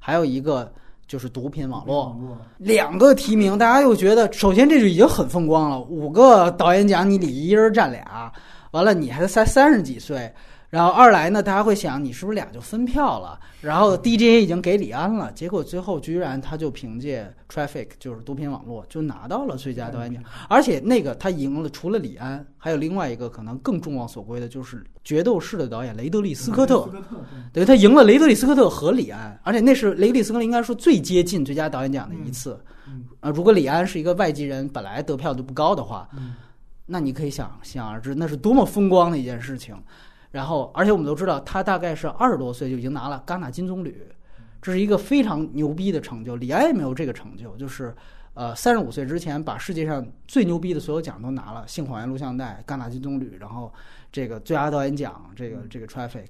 还有一个就是《毒品网络》，两个提名，大家又觉得，首先这就已经很风光了，五个导演奖你李一人占俩，完了你还才三十几岁。然后二来呢，大家会想你是不是俩就分票了？然后 DJ 已经给李安了，结果最后居然他就凭借 Traffic 就是毒品网络就拿到了最佳导演奖，而且那个他赢了，除了李安，还有另外一个可能更众望所归的就是决斗士的导演雷德利·斯科特，对。他赢了雷德利·斯科特和李安，而且那是雷德利·斯科特应该说最接近最佳导演奖的一次。啊，如果李安是一个外籍人，本来得票就不高的话，那你可以想想而知，那是多么风光的一件事情。然后，而且我们都知道，他大概是二十多岁就已经拿了戛纳金棕榈，这是一个非常牛逼的成就。李安也没有这个成就，就是呃，三十五岁之前把世界上最牛逼的所有奖都拿了，《性谎言录像带》、戛纳金棕榈，然后这个最佳导演奖，这个这个 Traffic。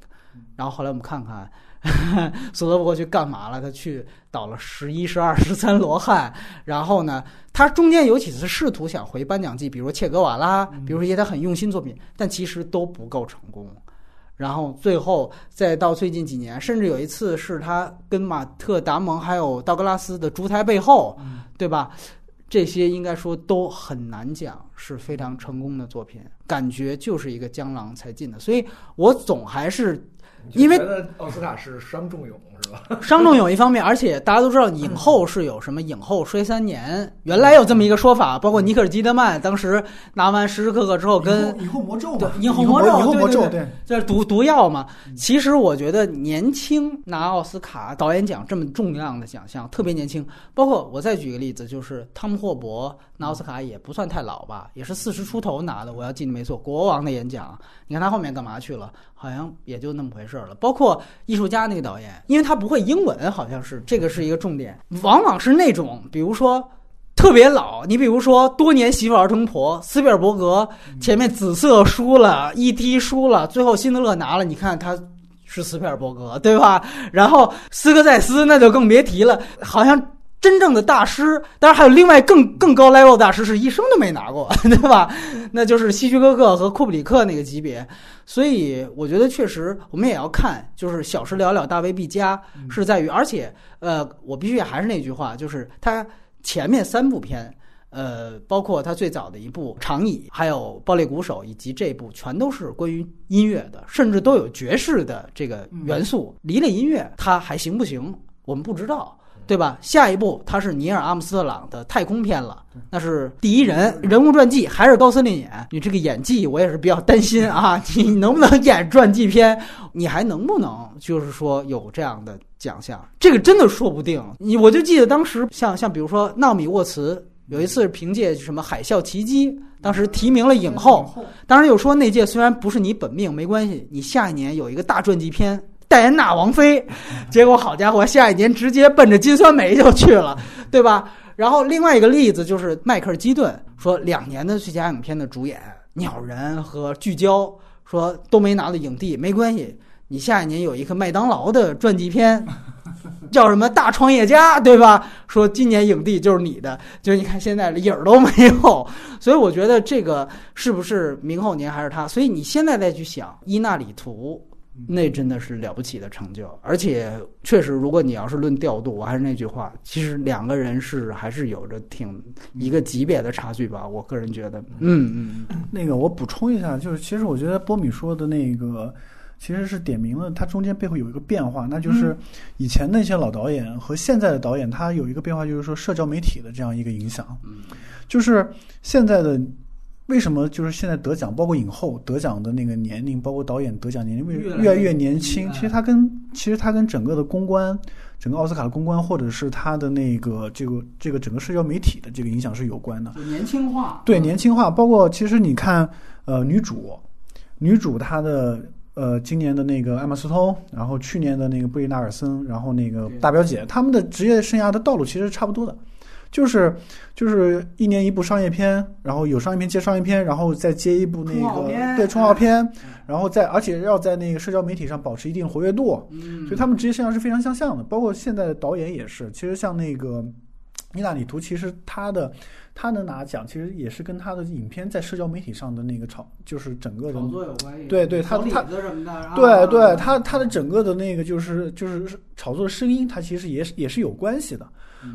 然后后来我们看看 [LAUGHS] 索德伯格去干嘛了？他去倒了十一、十二、十三罗汉。然后呢，他中间有几次试图想回颁奖季，比如切格瓦拉，比如说一些他很用心作品，但其实都不够成功。然后最后再到最近几年，甚至有一次是他跟马特·达蒙还有道格拉斯的《烛台背后》，对吧？这些应该说都很难讲是非常成功的作品，感觉就是一个江郎才尽的。所以我总还是因为觉得奥斯卡是伤仲永伤 [LAUGHS] 仲永一方面，而且大家都知道影后是有什么影后衰三年，原来有这么一个说法，包括尼克尔基德曼当时拿完时时刻刻之后跟影后魔咒对嘛，影后魔咒以后魔咒对对对，这是毒毒药嘛？其实我觉得年轻拿奥斯卡导演奖这么重量的奖项，特别年轻。包括我再举个例子，就是汤姆霍伯拿奥斯卡也不算太老吧，也是四十出头拿的。我要记得没错，国王的演讲。你看他后面干嘛去了？好像也就那么回事儿了。包括艺术家那个导演，因为他不会英文，好像是这个是一个重点。往往是那种，比如说。特别老，你比如说多年媳妇儿成婆，斯皮尔伯格前面紫色输了一踢输了，最后辛德勒拿了，你看他是斯皮尔伯格，对吧？然后斯科塞斯那就更别提了，好像真正的大师，当然还有另外更更高 level 大师是一生都没拿过，[LAUGHS] 对吧？那就是希区柯克和库布里克那个级别。所以我觉得确实我们也要看，就是小时了了，大未必佳，是在于，而且呃，我必须还是那句话，就是他前面三部片。呃，包括他最早的一部《长椅》，还有《暴力鼓手》，以及这部，全都是关于音乐的，甚至都有爵士的这个元素。离了音乐，它还行不行？我们不知道，对吧？下一部，他是尼尔·阿姆斯特朗的太空片了，那是第一人人物传记，还是高司令演？你这个演技，我也是比较担心啊！[LAUGHS] 你能不能演传记片？你还能不能就是说有这样的奖项？这个真的说不定。你我就记得当时，像像比如说纳米沃茨。有一次凭借什么《海啸奇迹》，当时提名了影后。当然又说那届虽然不是你本命，没关系，你下一年有一个大传记片，戴安娜王妃。结果好家伙，下一年直接奔着金酸梅就去了，对吧？然后另外一个例子就是迈克尔基顿说两年的最佳影片的主演《鸟人》和《聚焦》，说都没拿到影帝，没关系，你下一年有一个麦当劳的传记片。叫什么大创业家，对吧？说今年影帝就是你的，就你看现在影儿都没有，所以我觉得这个是不是明后年还是他？所以你现在再去想伊纳里图，那真的是了不起的成就，而且确实，如果你要是论调度，我还是那句话，其实两个人是还是有着挺一个级别的差距吧。我个人觉得，嗯嗯，[COUGHS] 那个我补充一下，就是其实我觉得波米说的那个。其实是点明了它中间背后有一个变化，那就是以前那些老导演和现在的导演，他有一个变化，就是说社交媒体的这样一个影响。就是现在的为什么就是现在得奖，包括影后得奖的那个年龄，包括导演得奖年龄越越来越年轻。其实它跟其实它跟整个的公关，整个奥斯卡的公关，或者是它的那个这个这个整个社交媒体的这个影响是有关的。年轻化，对年轻化，包括其实你看，呃，女主，女主她的。呃，今年的那个艾玛斯通，然后去年的那个布丽娜尔森，然后那个大表姐，他们的职业生涯的道路其实差不多的，就是就是一年一部商业片，然后有商业片接商业片，然后再接一部那个对冲号片，然后再而且要在那个社交媒体上保持一定活跃度，所以他们职业生涯是非常相像的。包括现在的导演也是，其实像那个伊纳里图，其实他的。他能拿奖，其实也是跟他的影片在社交媒体上的那个炒，就是整个的炒作有关系。对对，他他对对，他他的整个的那个就是就是炒作的声音，他其实也是也是有关系的。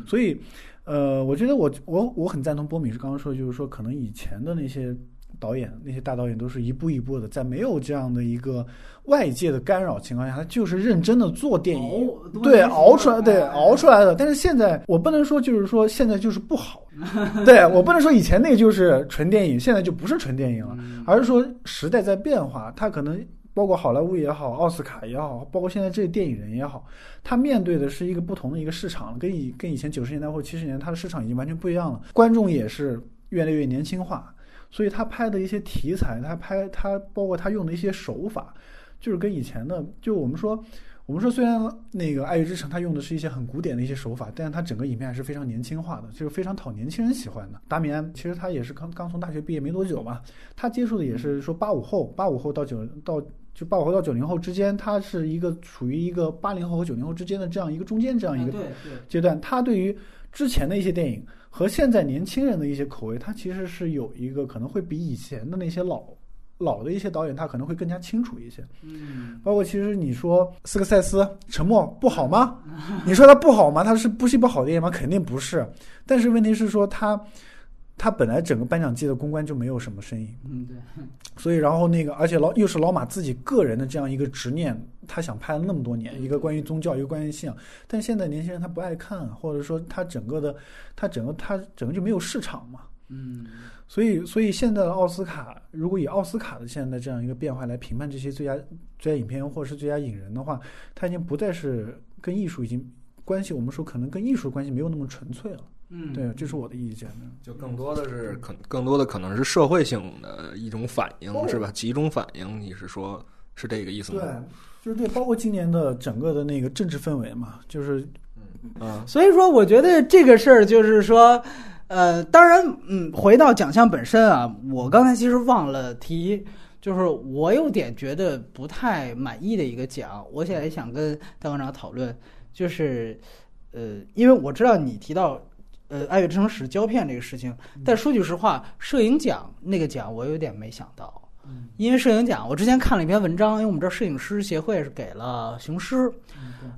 所以，呃，我觉得我我我很赞同波米是刚刚说的，就是说可能以前的那些。导演那些大导演都是一步一步的，在没有这样的一个外界的干扰情况下，他就是认真的做电影，对熬出来，对熬出来的。但是现在我不能说就是说现在就是不好，对我不能说以前那个就是纯电影，现在就不是纯电影了，而是说时代在变化，他可能包括好莱坞也好，奥斯卡也好，包括现在这些电影人也好，他面对的是一个不同的一个市场，跟以跟以前九十年代或七十年代他的市场已经完全不一样了，观众也是越来越年轻化。所以他拍的一些题材，他拍他包括他用的一些手法，就是跟以前的，就我们说，我们说虽然那个《爱乐之城》他用的是一些很古典的一些手法，但是他整个影片还是非常年轻化的，就是非常讨年轻人喜欢的。达米安其实他也是刚刚从大学毕业没多久嘛，他接触的也是说八五后，八五后到九到就八五后到九零后之间，他是一个处于一个八零后和九零后之间的这样一个中间这样一个阶段。他对于之前的一些电影。和现在年轻人的一些口味，他其实是有一个可能会比以前的那些老老的一些导演，他可能会更加清楚一些。嗯，包括其实你说斯科塞斯《沉默》不好吗？[LAUGHS] 你说他不好吗？他是不是一部好电影吗？肯定不是。但是问题是说他。他本来整个颁奖季的公关就没有什么声音，嗯，对，所以然后那个，而且老又是老马自己个人的这样一个执念，他想拍了那么多年，一个关于宗教，一个关于信仰，但现在年轻人他不爱看，或者说他整个的，他整个他整个就没有市场嘛，嗯，所以所以现在的奥斯卡，如果以奥斯卡的现在这样一个变化来评判这些最佳最佳影片或者是最佳影人的话，他已经不再是跟艺术已经关系，我们说可能跟艺术关系没有那么纯粹了。嗯，对，这是我的意见。就更多的是可，更多的可能是社会性的一种反应，是吧？集中反应，你是说，是这个意思吗？对，就是对，包括今年的整个的那个政治氛围嘛，就是，嗯，所以说，我觉得这个事儿就是说，呃，当然，嗯，回到奖项本身啊，我刚才其实忘了提，就是我有点觉得不太满意的一个奖，我现在想跟戴馆长讨论，就是。呃，因为我知道你提到呃《爱乐之城》使胶片这个事情，但说句实话，摄影奖那个奖我有点没想到。因为摄影奖，我之前看了一篇文章，因为我们这儿摄影师协会是给了雄狮，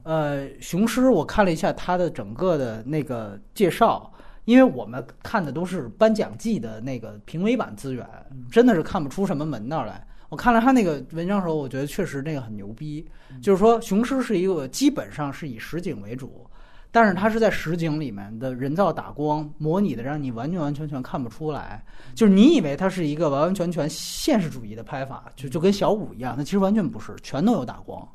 呃，雄狮我看了一下他的整个的那个介绍，因为我们看的都是颁奖季的那个评委版资源，真的是看不出什么门道来。我看了他那个文章的时候，我觉得确实那个很牛逼，就是说雄狮是一个基本上是以实景为主，但是它是在实景里面的人造打光模拟的，让你完全完全全看不出来。就是你以为它是一个完完全全现实主义的拍法，就就跟小五一样，那其实完全不是，全都有打光。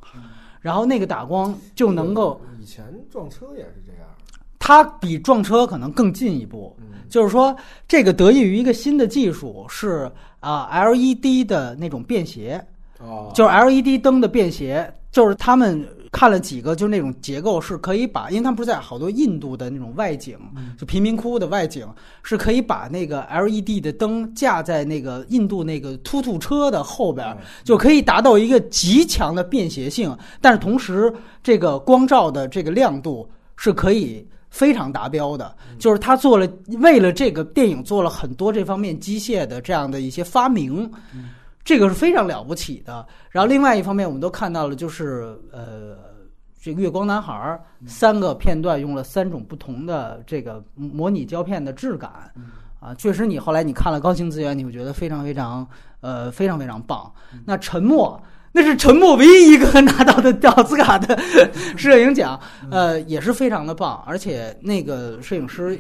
然后那个打光就能够，以前撞车也是这样，它比撞车可能更进一步，就是说这个得益于一个新的技术是啊 LED 的那种便携，哦，就是 LED 灯的便携，就是他们看了几个，就是那种结构是可以把，因为他们不是在好多印度的那种外景，就贫民窟的外景，是可以把那个 LED 的灯架在那个印度那个突突车的后边，就可以达到一个极强的便携性，但是同时这个光照的这个亮度是可以。非常达标的，就是他做了为了这个电影做了很多这方面机械的这样的一些发明，这个是非常了不起的。然后另外一方面，我们都看到了，就是呃，这个月光男孩儿三个片段用了三种不同的这个模拟胶片的质感，啊，确实你后来你看了高清资源，你会觉得非常非常呃非常非常棒。那沉默。那是沉默唯一一个 [LAUGHS] 拿到的奥斯卡的 [LAUGHS] 摄影奖，呃，也是非常的棒，而且那个摄影师，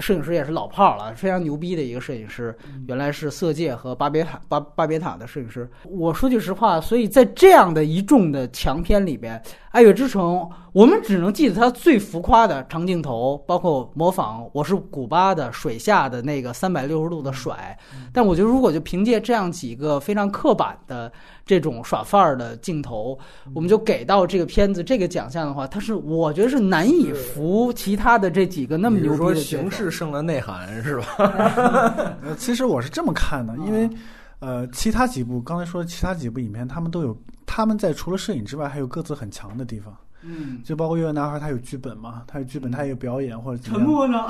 摄影师也是老炮了，非常牛逼的一个摄影师，原来是《色戒》和《巴别塔》巴巴别塔的摄影师。我说句实话，所以在这样的一众的强片里边，《爱乐之城》，我们只能记得它最浮夸的长镜头，包括模仿我是古巴的水下的那个三百六十度的甩。但我觉得，如果就凭借这样几个非常刻板的。这种耍范儿的镜头，我们就给到这个片子这个奖项的话，它是我觉得是难以服其他的这几个那么牛逼的形式胜了内涵是吧？[LAUGHS] 呃，其实我是这么看的，因为呃，其他几部刚才说的其他几部影片，他们都有他们在除了摄影之外，还有各自很强的地方。嗯，就包括《月亮男孩》，他有剧本嘛，他有剧本，他有表演或者沉默呢。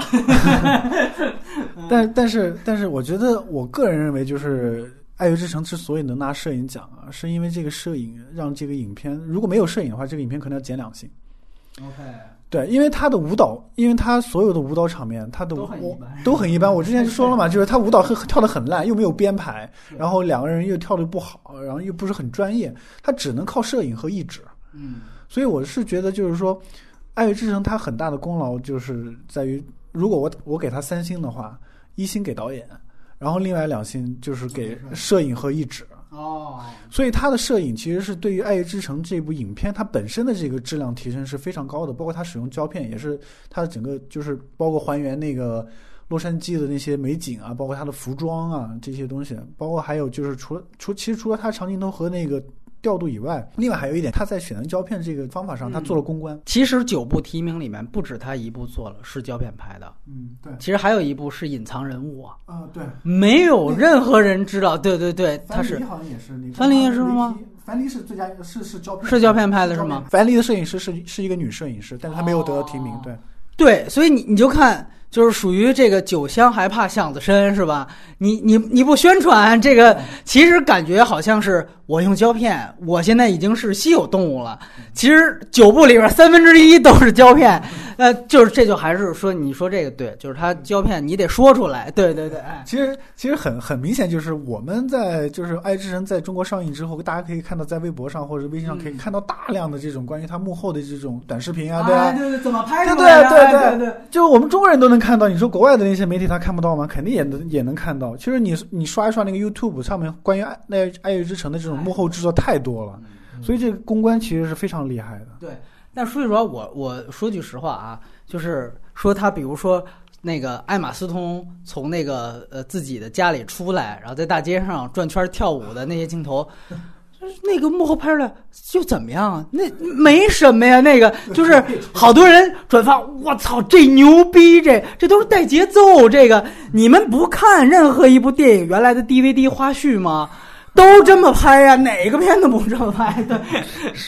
[LAUGHS] 但但是但是，我觉得我个人认为就是。《爱乐之城》之所以能拿摄影奖啊，是因为这个摄影让这个影片如果没有摄影的话，这个影片可能要减两星。OK，对，因为他的舞蹈，因为他所有的舞蹈场面，他的都很一般，都很一般。我之前就说了嘛，[LAUGHS] 就是他舞蹈很跳的很烂，又没有编排，然后两个人又跳的不好，然后又不是很专业，他只能靠摄影和意志。嗯，所以我是觉得，就是说，《爱乐之城》它很大的功劳就是在于，如果我我给他三星的话，一星给导演。然后另外两星就是给摄影和译制哦，所以他的摄影其实是对于《爱乐之城》这部影片它本身的这个质量提升是非常高的，包括他使用胶片也是他的整个就是包括还原那个洛杉矶的那些美景啊，包括他的服装啊这些东西，包括还有就是除了除其实除了他长镜头和那个。调度以外，另外还有一点，他在选择胶片这个方法上，他做了公关。其实九部提名里面，不止他一部做了是胶片拍的。嗯，对。其实还有一部是隐藏人物啊。啊，对。没有任何人知道。对对对，他是。樊好像也是也是吗？樊梨是最佳，是是胶片。是胶片拍的是吗？樊梨的摄影师是是一个女摄影师，但是她没有得到提名。对。对，所以你你就看。就是属于这个酒香还怕巷子深是吧？你你你不宣传这个，其实感觉好像是我用胶片，我现在已经是稀有动物了。其实九部里边三分之一都是胶片，呃，就是这就还是说你说这个对，就是它胶片你得说出来，对对对。其实其实很很明显，就是我们在就是《爱之城》在中国上映之后，大家可以看到在微博上或者微信上可以看到大量的这种关于他幕后的这种短视频啊，对啊，对对，怎么拍的？对对对对，就我们中国人都能。看到你说国外的那些媒体他看不到吗？肯定也能也能看到。其实你你刷一刷那个 YouTube 上面关于爱那爱乐之城的这种幕后制作太多了，所以这个公关其实是非常厉害的。对，但说句实话，我我说句实话啊，就是说他比如说那个艾玛斯通从那个呃自己的家里出来，然后在大街上转圈跳舞的那些镜头。那个幕后拍出来就怎么样？那没什么呀，那个就是好多人转发，我操，这牛逼，这这都是带节奏。这个你们不看任何一部电影原来的 DVD 花絮吗？都这么拍呀，哪个片子不这么拍？[LAUGHS] 对，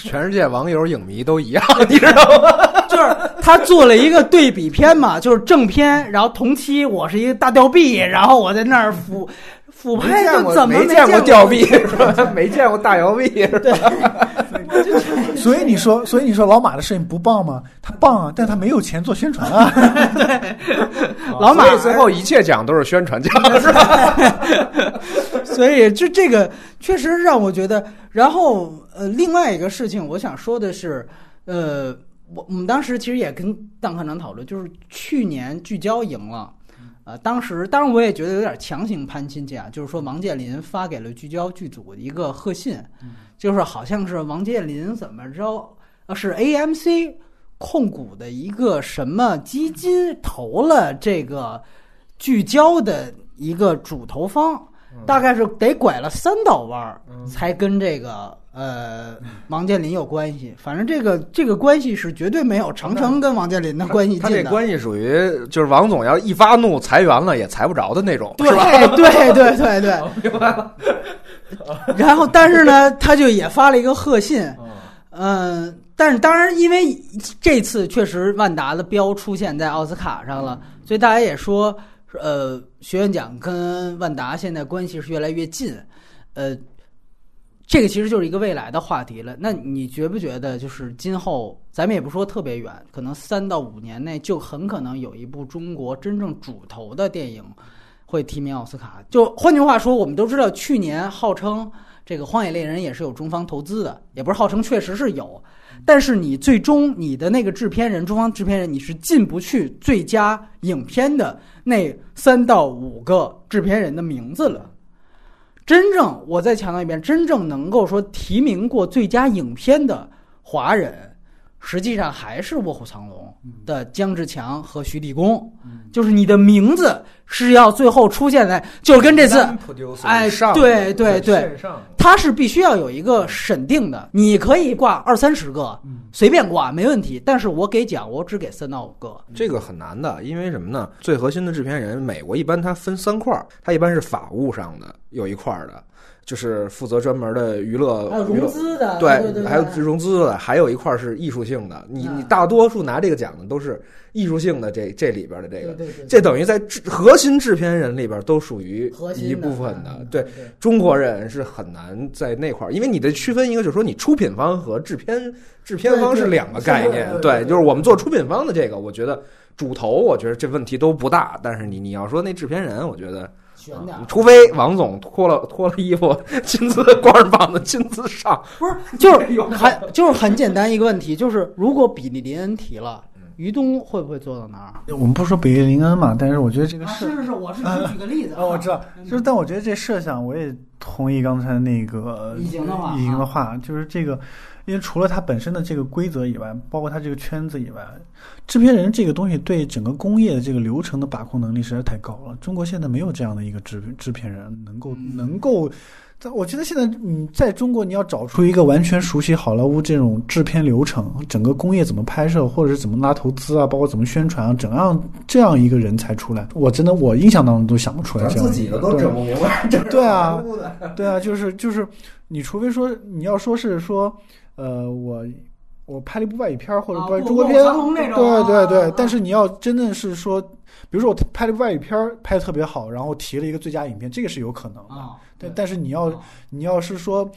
全世界网友影迷都一样，[LAUGHS] 你知道吗？就是是他做了一个对比片嘛，就是正片，然后同期我是一个大吊臂，然后我在那儿俯俯没拍，就怎么没见过过吊臂是吧？[LAUGHS] 没见过大摇臂是吧？[LAUGHS] 所以你说，所以你说老马的摄影不棒吗？他棒啊，但他没有钱做宣传啊。[LAUGHS] 老马最后一切奖都是宣传奖，是吧？所以就这个确实让我觉得，然后呃，另外一个事情我想说的是，呃，我我们当时其实也跟邓科长讨论，就是去年聚焦赢了。呃，当时当然我也觉得有点强行攀亲戚啊，就是说王健林发给了聚焦剧组一个贺信，就是好像是王健林怎么着，呃，是 AMC 控股的一个什么基金投了这个聚焦的一个主投方，大概是得拐了三道弯儿才跟这个呃王健林有关系。反正这个这个关系是绝对没有长城跟王健林的关系近的他这。关系属于就是王总要一发怒裁员了也裁不着的那种，对是吧？对对对对，[LAUGHS] 明白了。[LAUGHS] 然后，但是呢，他就也发了一个贺信，嗯，但是当然，因为这次确实万达的标出现在奥斯卡上了，所以大家也说，呃，学院奖跟万达现在关系是越来越近，呃，这个其实就是一个未来的话题了。那你觉不觉得，就是今后咱们也不说特别远，可能三到五年内就很可能有一部中国真正主投的电影会提名奥斯卡？就换句话说，我们都知道去年号称这个《荒野猎人》也是有中方投资的，也不是号称，确实是有。但是你最终你的那个制片人，中方制片人，你是进不去最佳影片的那三到五个制片人的名字了。真正，我再强调一遍，真正能够说提名过最佳影片的华人，实际上还是《卧虎藏龙》的姜志强和徐立功。就是你的名字是要最后出现在，就是跟这次，哎上对对对线上它是必须要有一个审定的。你可以挂二三十个，随便挂没问题。但是我给奖，我只给三到五个。这个很难的，因为什么呢？最核心的制片人，美国一般它分三块儿，它一般是法务上的有一块儿的，就是负责专门的娱乐还有融资的，对，对对，还有融资的，还有一块是艺术性的。你嗯你大多数拿这个奖的都是艺术性的这这里边的这个，这等于在制核心制片人里边都属于一部分的嗯。对，中国人是很难在那块儿，因为你的区分一个，就是说你出品方和制片制片方是两个概念。对，就是我们做出品方的这个，我觉得主投，我觉得这问题都不大。但是你你要说那制片人，我觉得。悬点。除非王总脱了脱了衣服，[LAUGHS] 亲自光着膀子亲自上，不是，就是很就是很简单一个问题，就是如果比利林恩提了，于东会不会做到那儿？我们不说比利林恩嘛，但是我觉得这个是是是，我是举举个例子啊，[LAUGHS] 我知道，就是，但我觉得这设想我也同意刚才那个已经的话已经的话，就是这个，因为除了它本身的这个规则以外，包括它这个圈子以外，制片人这个东西对整个工业的这个流程的把控能力实在太高了。中国现在没有这样的一个制制片人能够能够。在我觉得现在嗯在中国，你要找出一个完全熟悉好莱坞这种制片流程、整个工业怎么拍摄，或者是怎么拉投资啊，包括怎么宣传啊，怎样这样一个人才出来，我真的我印象当中都想不出来自己的都整不明白。对啊，对啊，就是就是，你除非说你要说是说，呃，我我拍了一部外语片儿或者啊拍中国片，对对啊对，但是你要真的是说，比如说我拍了外语片儿拍的特别好，然后提了一个最佳影片，这个是有可能的。啊，但但是你要啊你要是说，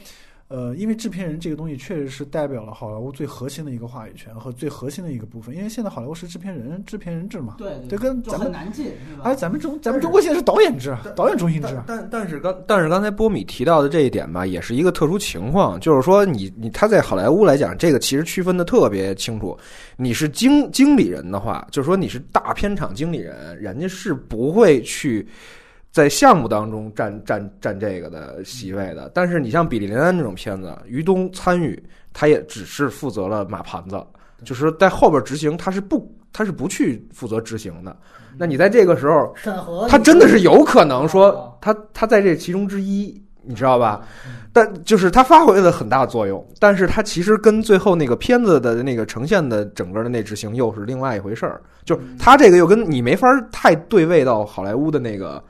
呃，因为制片人这个东西确实是代表了好莱坞最核心的一个话语权和最核心的一个部分，因为现在好莱坞是制片人制片人制嘛，对对，跟咱们很难进，是吧？哎，咱们中咱们中国现在是导演制，导演中心制。但但是刚但是刚才波米提到的这一点吧，也是一个特殊情况，就是说你你他在好莱坞来讲，这个其实区分的特别清楚。你是经经理人的话，就是说你是大片场经理人，人家是不会去在项目当中占占占这个的席位的。但是你像比利林恩这种片子，于东参与，他也只是负责了马盘子，就是在后边执行，他是不他是不去负责执行的。那你在这个时候，审核他真的是有可能哦说他他在这其中之一，你知道吧？但就是他发挥了很大作用，但是他其实跟最后那个片子的那个呈现的整个的那执行又是另外一回事儿。就是他这个又跟你没法太对位到好莱坞的那个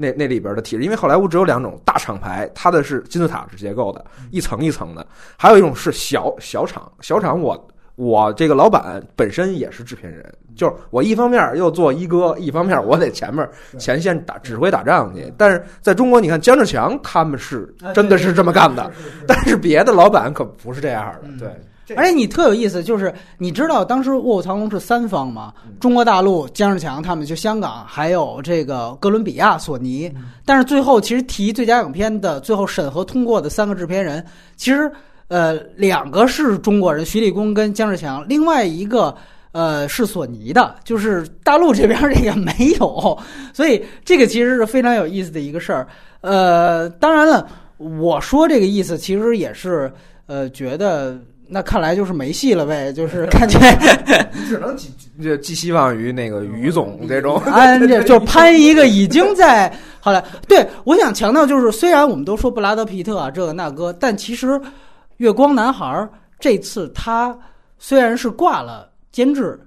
那那里边的体制，因为好莱坞只有两种大厂牌，它的是金字塔式结构的，一层一层的；还有一种是小小厂，小厂我我这个老板本身也是制片人，就是我一方面又做一哥，一方面我得前面前线打指挥打仗去。但是在中国，你看姜志强他们是真的是这么干的，但是别的老板可不是这样的。对，而且你特有意思，就是你知道当时《卧虎藏龙》是三方吗？中国大陆姜志强他们就香港，还有这个哥伦比亚索尼。但是最后其实提最佳影片的最后审核通过的三个制片人，其实。呃，两个是中国人，徐立功跟姜志强，另外一个呃是索尼的，就是大陆这边这个没有，所以这个其实是非常有意思的一个事儿。呃，当然了，我说这个意思其实也是呃觉得那看来就是没戏了呗，就是 [LAUGHS] 感觉只能寄寄希望于那个于总这种，[LAUGHS] 安这 [LAUGHS] 就攀一个已经在好了。对，我想强调就是，虽然我们都说布拉德皮特啊这个那个，但其实。月光男孩这次他虽然是挂了监制，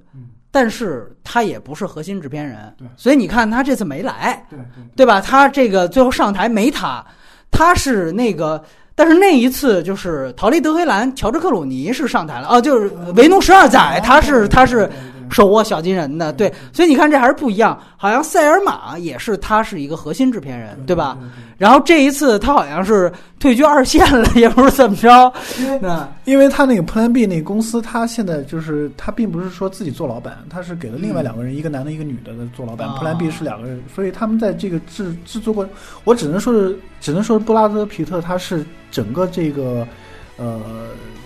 但是他也不是核心制片人，所以你看他这次没来，对对吧？他这个最后上台没他，他是那个，但是那一次就是逃离德黑兰，乔治克鲁尼是上台了，哦，就是维奴十二载，他是他是。手握小金人的，对，所以你看这还是不一样。好像塞尔玛也是，他是一个核心制片人，对吧？然后这一次他好像是退居二线了，也不是怎么着。那因为他那个 Plan B 那个公司，他现在就是他并不是说自己做老板，他是给了另外两个人，一个男的，一个女的的做老板。Plan B 是两个人，所以他们在这个制制作过，我只能说是，只能说布拉德皮特他是整个这个，呃。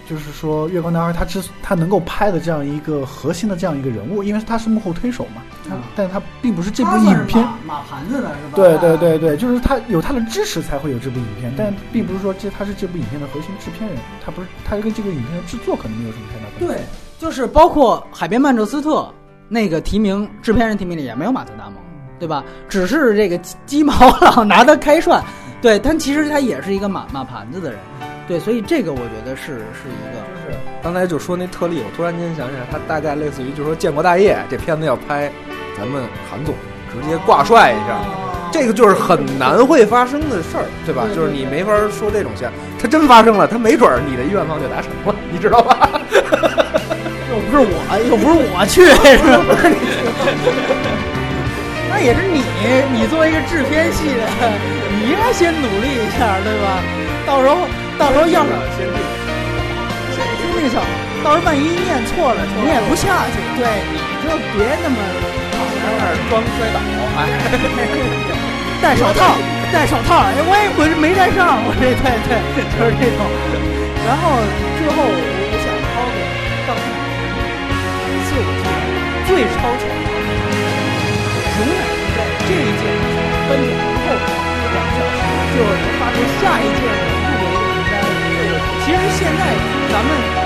就是说，月光男孩他之他能够拍的这样一个核心的这样一个人物，因为他是幕后推手嘛，他，但他并不是这部影片马盘子的是吧？对对对对，就是他有他的支持才会有这部影片，但并不是说这他是这部影片的核心制片人，他不是他跟这个影片的制作可能没有什么太大关系。对，就是包括《海边曼彻斯特》那个提名制片人提名里也没有马特·达蒙，对吧？只是这个鸡毛老 [LAUGHS] 拿他开涮，对，但其实他也是一个马马盘子的人。对，所以这个我觉得是是一个，就是刚才就说那特例，我突然间想起来，他大概类似于就是说建国大业这片子要拍，咱们韩总直接挂帅一下，这个就是很难会发生的事儿，对吧？就是你没法说这种线，他真发生了，他没准儿你的愿望就达成了，[LAUGHS] 你知道吧？[LAUGHS] 又不是我，又不是我去，是吧？那也是你，你作为一个制片系的，你应该先努力一下，对吧？到时候。到时候要是先定，先定小，到时候万一念错了，你也不下去。对，你就别那么老在那儿装摔倒，哎，戴手套，戴手套，哎，我也我没戴上，我这对对，就是这种。然后最后我想抛给到四五季最超前的，永远在这一届颁奖之后两个小时就能发出下一届的。咱们。